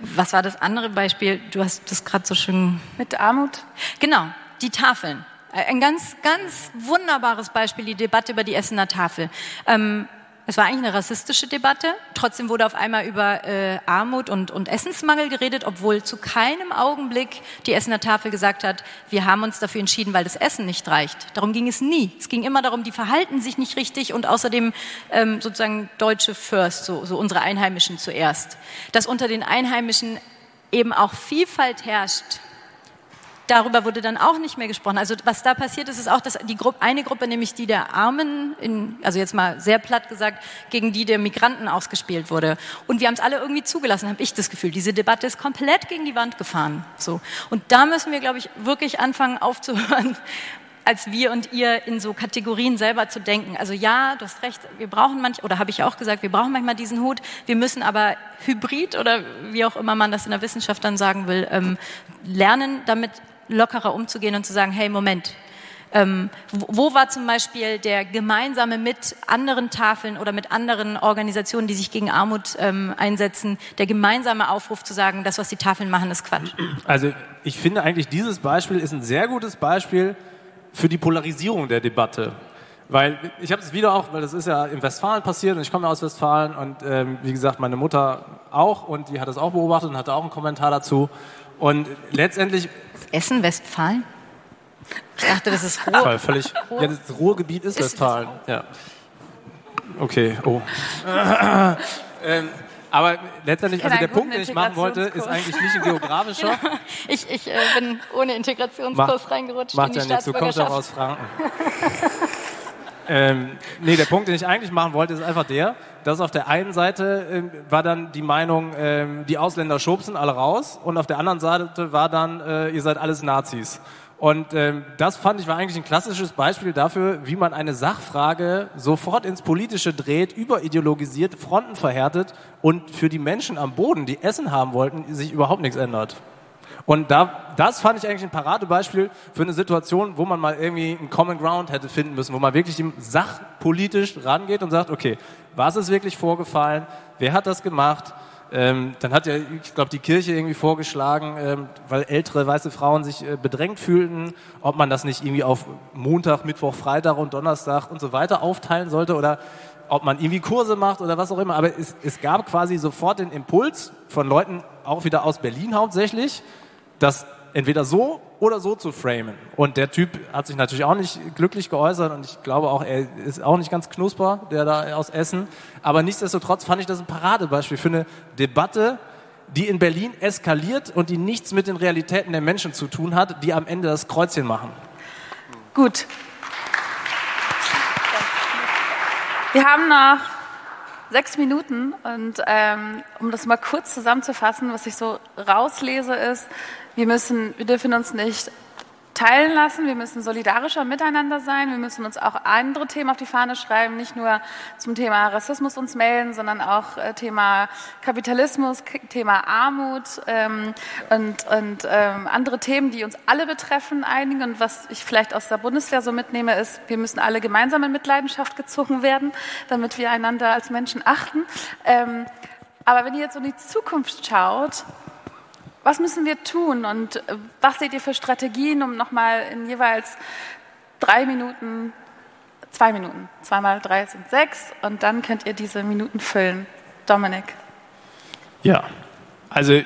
was war das andere Beispiel? Du hast das gerade so schön. Mit Armut? Genau, die Tafeln. Ein ganz, ganz wunderbares Beispiel, die Debatte über die Essener Tafel. Ähm, es war eigentlich eine rassistische Debatte. Trotzdem wurde auf einmal über äh, Armut und, und Essensmangel geredet, obwohl zu keinem Augenblick die Essener Tafel gesagt hat, wir haben uns dafür entschieden, weil das Essen nicht reicht. Darum ging es nie. Es ging immer darum, die verhalten sich nicht richtig und außerdem ähm, sozusagen Deutsche first, so, so unsere Einheimischen zuerst. Dass unter den Einheimischen eben auch Vielfalt herrscht, darüber wurde dann auch nicht mehr gesprochen. Also was da passiert ist, ist auch, dass die Gruppe, eine Gruppe, nämlich die der Armen, in, also jetzt mal sehr platt gesagt, gegen die der Migranten ausgespielt wurde. Und wir haben es alle irgendwie zugelassen, habe ich das Gefühl. Diese Debatte ist komplett gegen die Wand gefahren. So. Und da müssen wir, glaube ich, wirklich anfangen aufzuhören, als wir und ihr in so Kategorien selber zu denken. Also ja, du hast recht, wir brauchen manch, oder habe ich auch gesagt, wir brauchen manchmal diesen Hut. Wir müssen aber hybrid oder wie auch immer man das in der Wissenschaft dann sagen will, ähm, lernen, damit lockerer umzugehen und zu sagen, hey, Moment, ähm, wo war zum Beispiel der gemeinsame mit anderen Tafeln oder mit anderen Organisationen, die sich gegen Armut ähm, einsetzen, der gemeinsame Aufruf zu sagen, das, was die Tafeln machen, ist Quatsch? Also ich finde eigentlich, dieses Beispiel ist ein sehr gutes Beispiel für die Polarisierung der Debatte. Weil ich habe es wieder auch, weil das ist ja in Westfalen passiert und ich komme ja aus Westfalen und ähm, wie gesagt, meine Mutter auch und die hat das auch beobachtet und hatte auch einen Kommentar dazu. Und letztendlich. Essen Westfalen? Ich dachte, das ist Ruhr. Völlig. Ja, das Ruhrgebiet ist, ist Westfalen. Ja. Okay, oh. ähm, aber letztendlich, also der Punkt, den ich machen wollte, ist eigentlich nicht ein geografischer. Genau. Ich, ich äh, bin ohne Integrationskurs Mach, reingerutscht macht in die ja nichts, du kommst auch aus Franken. ähm, nee, der Punkt, den ich eigentlich machen wollte, ist einfach der, dass auf der einen Seite äh, war dann die Meinung, äh, die Ausländer schubsen alle raus und auf der anderen Seite war dann, äh, ihr seid alles Nazis. Und ähm, das fand ich war eigentlich ein klassisches Beispiel dafür, wie man eine Sachfrage sofort ins Politische dreht, überideologisiert, Fronten verhärtet und für die Menschen am Boden, die Essen haben wollten, sich überhaupt nichts ändert. Und da, das fand ich eigentlich ein Paradebeispiel für eine Situation, wo man mal irgendwie einen Common Ground hätte finden müssen, wo man wirklich sachpolitisch rangeht und sagt, okay, was ist wirklich vorgefallen? Wer hat das gemacht? Ähm, dann hat ja, ich glaube, die Kirche irgendwie vorgeschlagen, ähm, weil ältere weiße Frauen sich äh, bedrängt fühlten, ob man das nicht irgendwie auf Montag, Mittwoch, Freitag und Donnerstag und so weiter aufteilen sollte oder ob man irgendwie Kurse macht oder was auch immer. Aber es, es gab quasi sofort den Impuls von Leuten, auch wieder aus Berlin hauptsächlich, das entweder so oder so zu framen. Und der Typ hat sich natürlich auch nicht glücklich geäußert und ich glaube auch, er ist auch nicht ganz knusper, der da aus Essen. Aber nichtsdestotrotz fand ich das ein Paradebeispiel für eine Debatte, die in Berlin eskaliert und die nichts mit den Realitäten der Menschen zu tun hat, die am Ende das Kreuzchen machen. Gut. Wir haben noch sechs Minuten und ähm, um das mal kurz zusammenzufassen, was ich so rauslese, ist, wir müssen, wir dürfen uns nicht teilen lassen, wir müssen solidarischer miteinander sein, wir müssen uns auch andere Themen auf die Fahne schreiben, nicht nur zum Thema Rassismus uns melden, sondern auch äh, Thema Kapitalismus, Thema Armut ähm, und, und ähm, andere Themen, die uns alle betreffen, einigen. Und was ich vielleicht aus der Bundeswehr so mitnehme, ist, wir müssen alle gemeinsam in Mitleidenschaft gezogen werden, damit wir einander als Menschen achten. Ähm, aber wenn ihr jetzt in die Zukunft schaut, was müssen wir tun und äh, was seht ihr für Strategien, um nochmal in jeweils drei Minuten, zwei Minuten, zweimal drei sind sechs und dann könnt ihr diese Minuten füllen. Dominik. Ja, also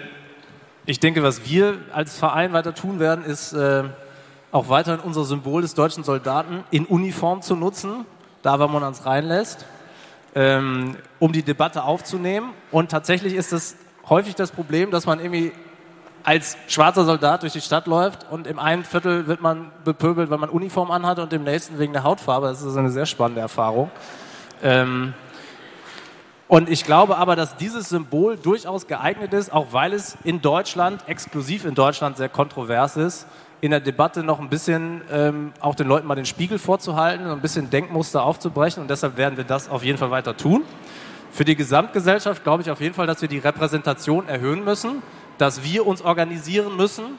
ich denke, was wir als Verein weiter tun werden, ist äh, auch weiterhin unser Symbol des deutschen Soldaten in Uniform zu nutzen, da wo man uns reinlässt, ähm, um die Debatte aufzunehmen. Und tatsächlich ist es häufig das Problem, dass man irgendwie als schwarzer Soldat durch die Stadt läuft und im einen Viertel wird man bepöbelt, weil man Uniform anhat und im nächsten wegen der Hautfarbe. Das ist eine sehr spannende Erfahrung. Ähm, Und ich glaube aber, dass dieses Symbol durchaus geeignet ist, auch weil es in Deutschland, exklusiv in Deutschland, sehr kontrovers ist, in der Debatte noch ein bisschen ähm, auch den Leuten mal den Spiegel vorzuhalten und ein bisschen Denkmuster aufzubrechen. Und deshalb werden wir das auf jeden Fall weiter tun. Für die Gesamtgesellschaft glaube ich auf jeden Fall, dass wir die Repräsentation erhöhen müssen, dass wir uns organisieren müssen,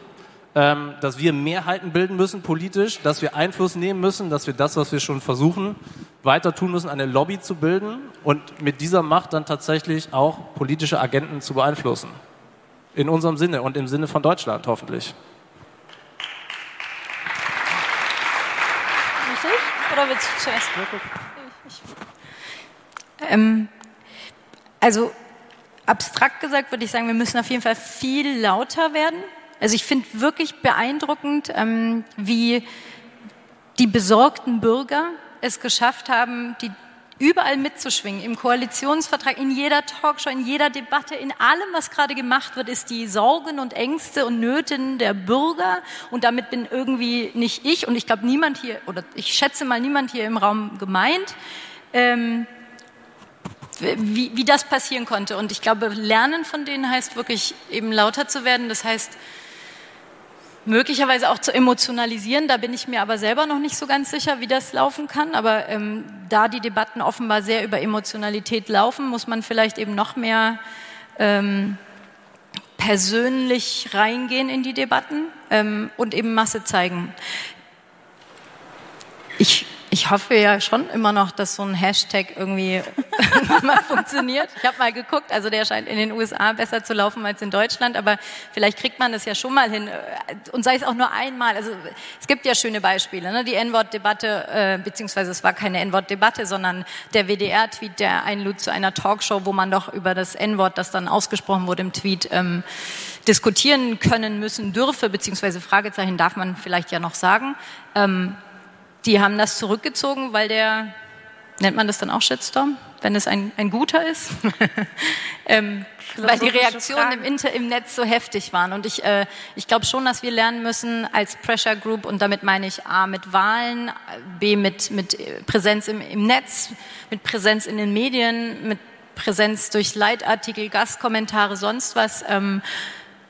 ähm, dass wir Mehrheiten bilden müssen politisch, dass wir Einfluss nehmen müssen, dass wir das, was wir schon versuchen, weiter tun müssen, eine Lobby zu bilden und mit dieser Macht dann tatsächlich auch politische Agenten zu beeinflussen. In unserem Sinne und im Sinne von Deutschland hoffentlich. Richtig? Oder willst du zuerst? Ähm, also abstrakt gesagt würde ich sagen, wir müssen auf jeden Fall viel lauter werden. Also ich finde wirklich beeindruckend, ähm, wie die besorgten Bürger es geschafft haben, die überall mitzuschwingen. Im Koalitionsvertrag, in jeder Talkshow, in jeder Debatte, in allem, was gerade gemacht wird, ist die Sorgen und Ängste und Nöten der Bürger. Und damit bin irgendwie nicht ich und ich glaube niemand hier, oder ich schätze mal niemand hier im Raum gemeint. Ähm, wie, wie das passieren konnte. Und ich glaube, lernen von denen heißt wirklich eben lauter zu werden. Das heißt, möglicherweise auch zu emotionalisieren. Da bin ich mir aber selber noch nicht so ganz sicher, wie das laufen kann. Aber ähm, da die Debatten offenbar sehr über Emotionalität laufen, muss man vielleicht eben noch mehr ähm, persönlich reingehen in die Debatten ähm, und eben Masse zeigen. Ich ich hoffe ja schon immer noch, dass so ein Hashtag irgendwie mal funktioniert. Ich habe mal geguckt, also der scheint in den USA besser zu laufen als in Deutschland, aber vielleicht kriegt man das ja schon mal hin und sei es auch nur einmal. Also es gibt ja schöne Beispiele, ne? die N-Wort-Debatte, äh, beziehungsweise es war keine N-Wort-Debatte, sondern der WDR-Tweet, der einlud zu einer Talkshow, wo man doch über das N-Wort, das dann ausgesprochen wurde im Tweet, ähm, diskutieren können müssen dürfe, beziehungsweise Fragezeichen darf man vielleicht ja noch sagen. Ähm, die haben das zurückgezogen, weil der, nennt man das dann auch Shitstorm, wenn es ein, ein guter ist? ähm, weil die Reaktionen im, Inter, im Netz so heftig waren. Und ich, äh, ich glaube schon, dass wir lernen müssen als Pressure Group, und damit meine ich A mit Wahlen, B mit, mit Präsenz im, im Netz, mit Präsenz in den Medien, mit Präsenz durch Leitartikel, Gastkommentare, sonst was, ähm,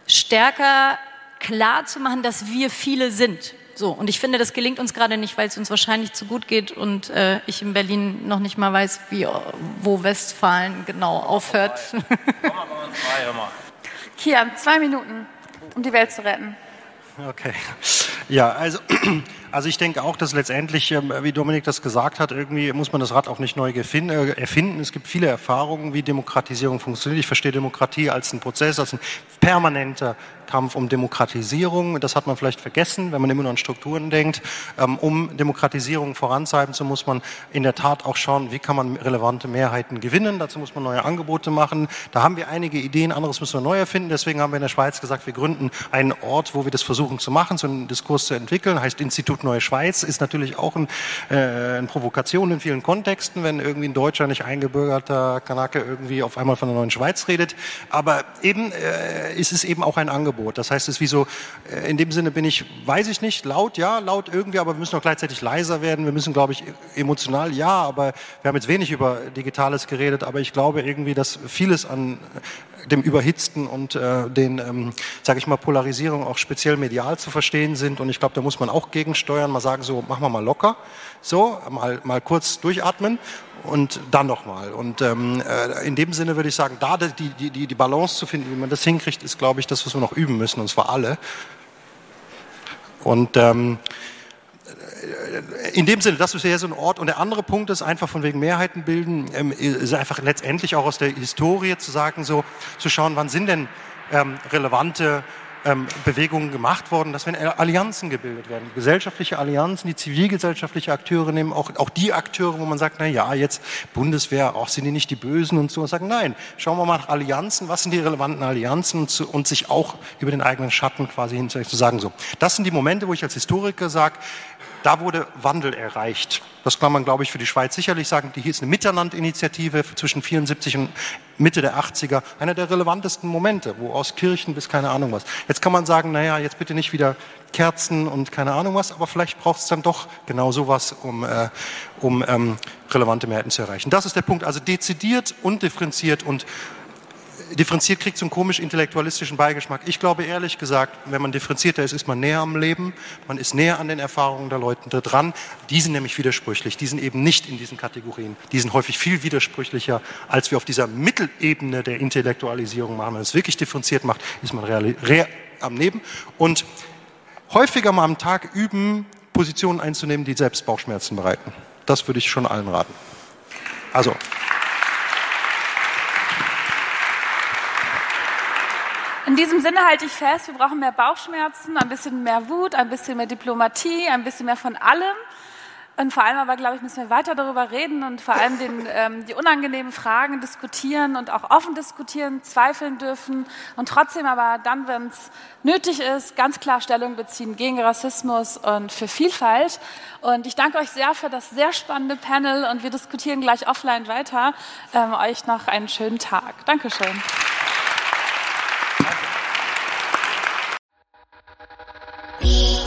stärker klar zu machen, dass wir viele sind so, und ich finde, das gelingt uns gerade nicht, weil es uns wahrscheinlich zu gut geht und äh, ich in Berlin noch nicht mal weiß, wie, wo Westfalen genau aufhört. Kian, zwei Minuten, um die Welt zu retten. Okay. Ja, also, also ich denke auch, dass letztendlich, ähm, wie Dominik das gesagt hat, irgendwie muss man das Rad auch nicht neu äh, erfinden. Es gibt viele Erfahrungen, wie Demokratisierung funktioniert. Ich verstehe Demokratie als einen Prozess, als ein permanenter Kampf um Demokratisierung. Das hat man vielleicht vergessen, wenn man immer nur an Strukturen denkt. Ähm, um Demokratisierung voranzutreiben, so muss man in der Tat auch schauen, wie kann man relevante Mehrheiten gewinnen. Dazu muss man neue Angebote machen. Da haben wir einige Ideen, anderes müssen wir neu erfinden. Deswegen haben wir in der Schweiz gesagt, wir gründen einen Ort, wo wir das versuchen zu machen, so einen Diskurs zu entwickeln. Heißt Institut Neue Schweiz, ist natürlich auch ein, äh, eine Provokation in vielen Kontexten, wenn irgendwie ein deutscher, nicht eingebürgerter Kanake irgendwie auf einmal von der neuen Schweiz redet. Aber eben äh, ist es eben auch ein Angebot. Das heißt, es ist wie so, äh, in dem Sinne bin ich, weiß ich nicht, laut, ja, laut irgendwie, aber wir müssen auch gleichzeitig leiser werden. Wir müssen, glaube ich, emotional, ja, aber wir haben jetzt wenig über Digitales geredet, aber ich glaube irgendwie, dass vieles an dem Überhitzten und äh, den, ähm, sage ich mal, Polarisierung auch speziell medial zu verstehen sind. Und ich glaube, da muss man auch gegensteuern, mal sagen, so machen wir mal locker, so mal, mal kurz durchatmen und dann nochmal. Und ähm, äh, in dem Sinne würde ich sagen, da die, die, die Balance zu finden, wie man das hinkriegt, ist, glaube ich, das, was wir noch üben müssen, und zwar alle. Und ähm, in dem Sinne, das ist ja so ein Ort. Und der andere Punkt ist einfach von wegen Mehrheiten bilden, ähm, ist einfach letztendlich auch aus der Historie zu sagen, so zu schauen, wann sind denn ähm, relevante ähm, Bewegungen gemacht worden, dass wenn Allianzen gebildet werden, gesellschaftliche Allianzen, die zivilgesellschaftliche Akteure nehmen, auch, auch die Akteure, wo man sagt, na ja, jetzt Bundeswehr, auch sind die nicht die Bösen und so, und sagen, nein, schauen wir mal nach Allianzen, was sind die relevanten Allianzen und, zu, und sich auch über den eigenen Schatten quasi hinzusetzen, zu sagen, so, das sind die Momente, wo ich als Historiker sage, da wurde Wandel erreicht. Das kann man, glaube ich, für die Schweiz sicherlich sagen. Die hier ist eine Miteinandinitiative zwischen 74 und Mitte der 80er. Einer der relevantesten Momente, wo aus Kirchen bis keine Ahnung was. Jetzt kann man sagen, naja, jetzt bitte nicht wieder Kerzen und keine Ahnung was, aber vielleicht braucht es dann doch genau sowas, um, äh, um ähm, relevante Mehrheiten zu erreichen. Das ist der Punkt. Also dezidiert und differenziert und differenziert kriegt so einen komisch intellektualistischen Beigeschmack. Ich glaube ehrlich gesagt, wenn man differenzierter ist, ist man näher am Leben, man ist näher an den Erfahrungen der Leute dran. Die sind nämlich widersprüchlich, die sind eben nicht in diesen Kategorien. Die sind häufig viel widersprüchlicher, als wir auf dieser Mittelebene der Intellektualisierung machen. Wenn man es wirklich differenziert macht, ist man am Leben. Und häufiger mal am Tag üben, Positionen einzunehmen, die selbst Bauchschmerzen bereiten. Das würde ich schon allen raten. Also. In diesem Sinne halte ich fest, wir brauchen mehr Bauchschmerzen, ein bisschen mehr Wut, ein bisschen mehr Diplomatie, ein bisschen mehr von allem. Und vor allem aber, glaube ich, müssen wir weiter darüber reden und vor allem den, ähm, die unangenehmen Fragen diskutieren und auch offen diskutieren, zweifeln dürfen und trotzdem aber dann, wenn es nötig ist, ganz klar Stellung beziehen gegen Rassismus und für Vielfalt. Und ich danke euch sehr für das sehr spannende Panel und wir diskutieren gleich offline weiter. Ähm, euch noch einen schönen Tag. Dankeschön. be.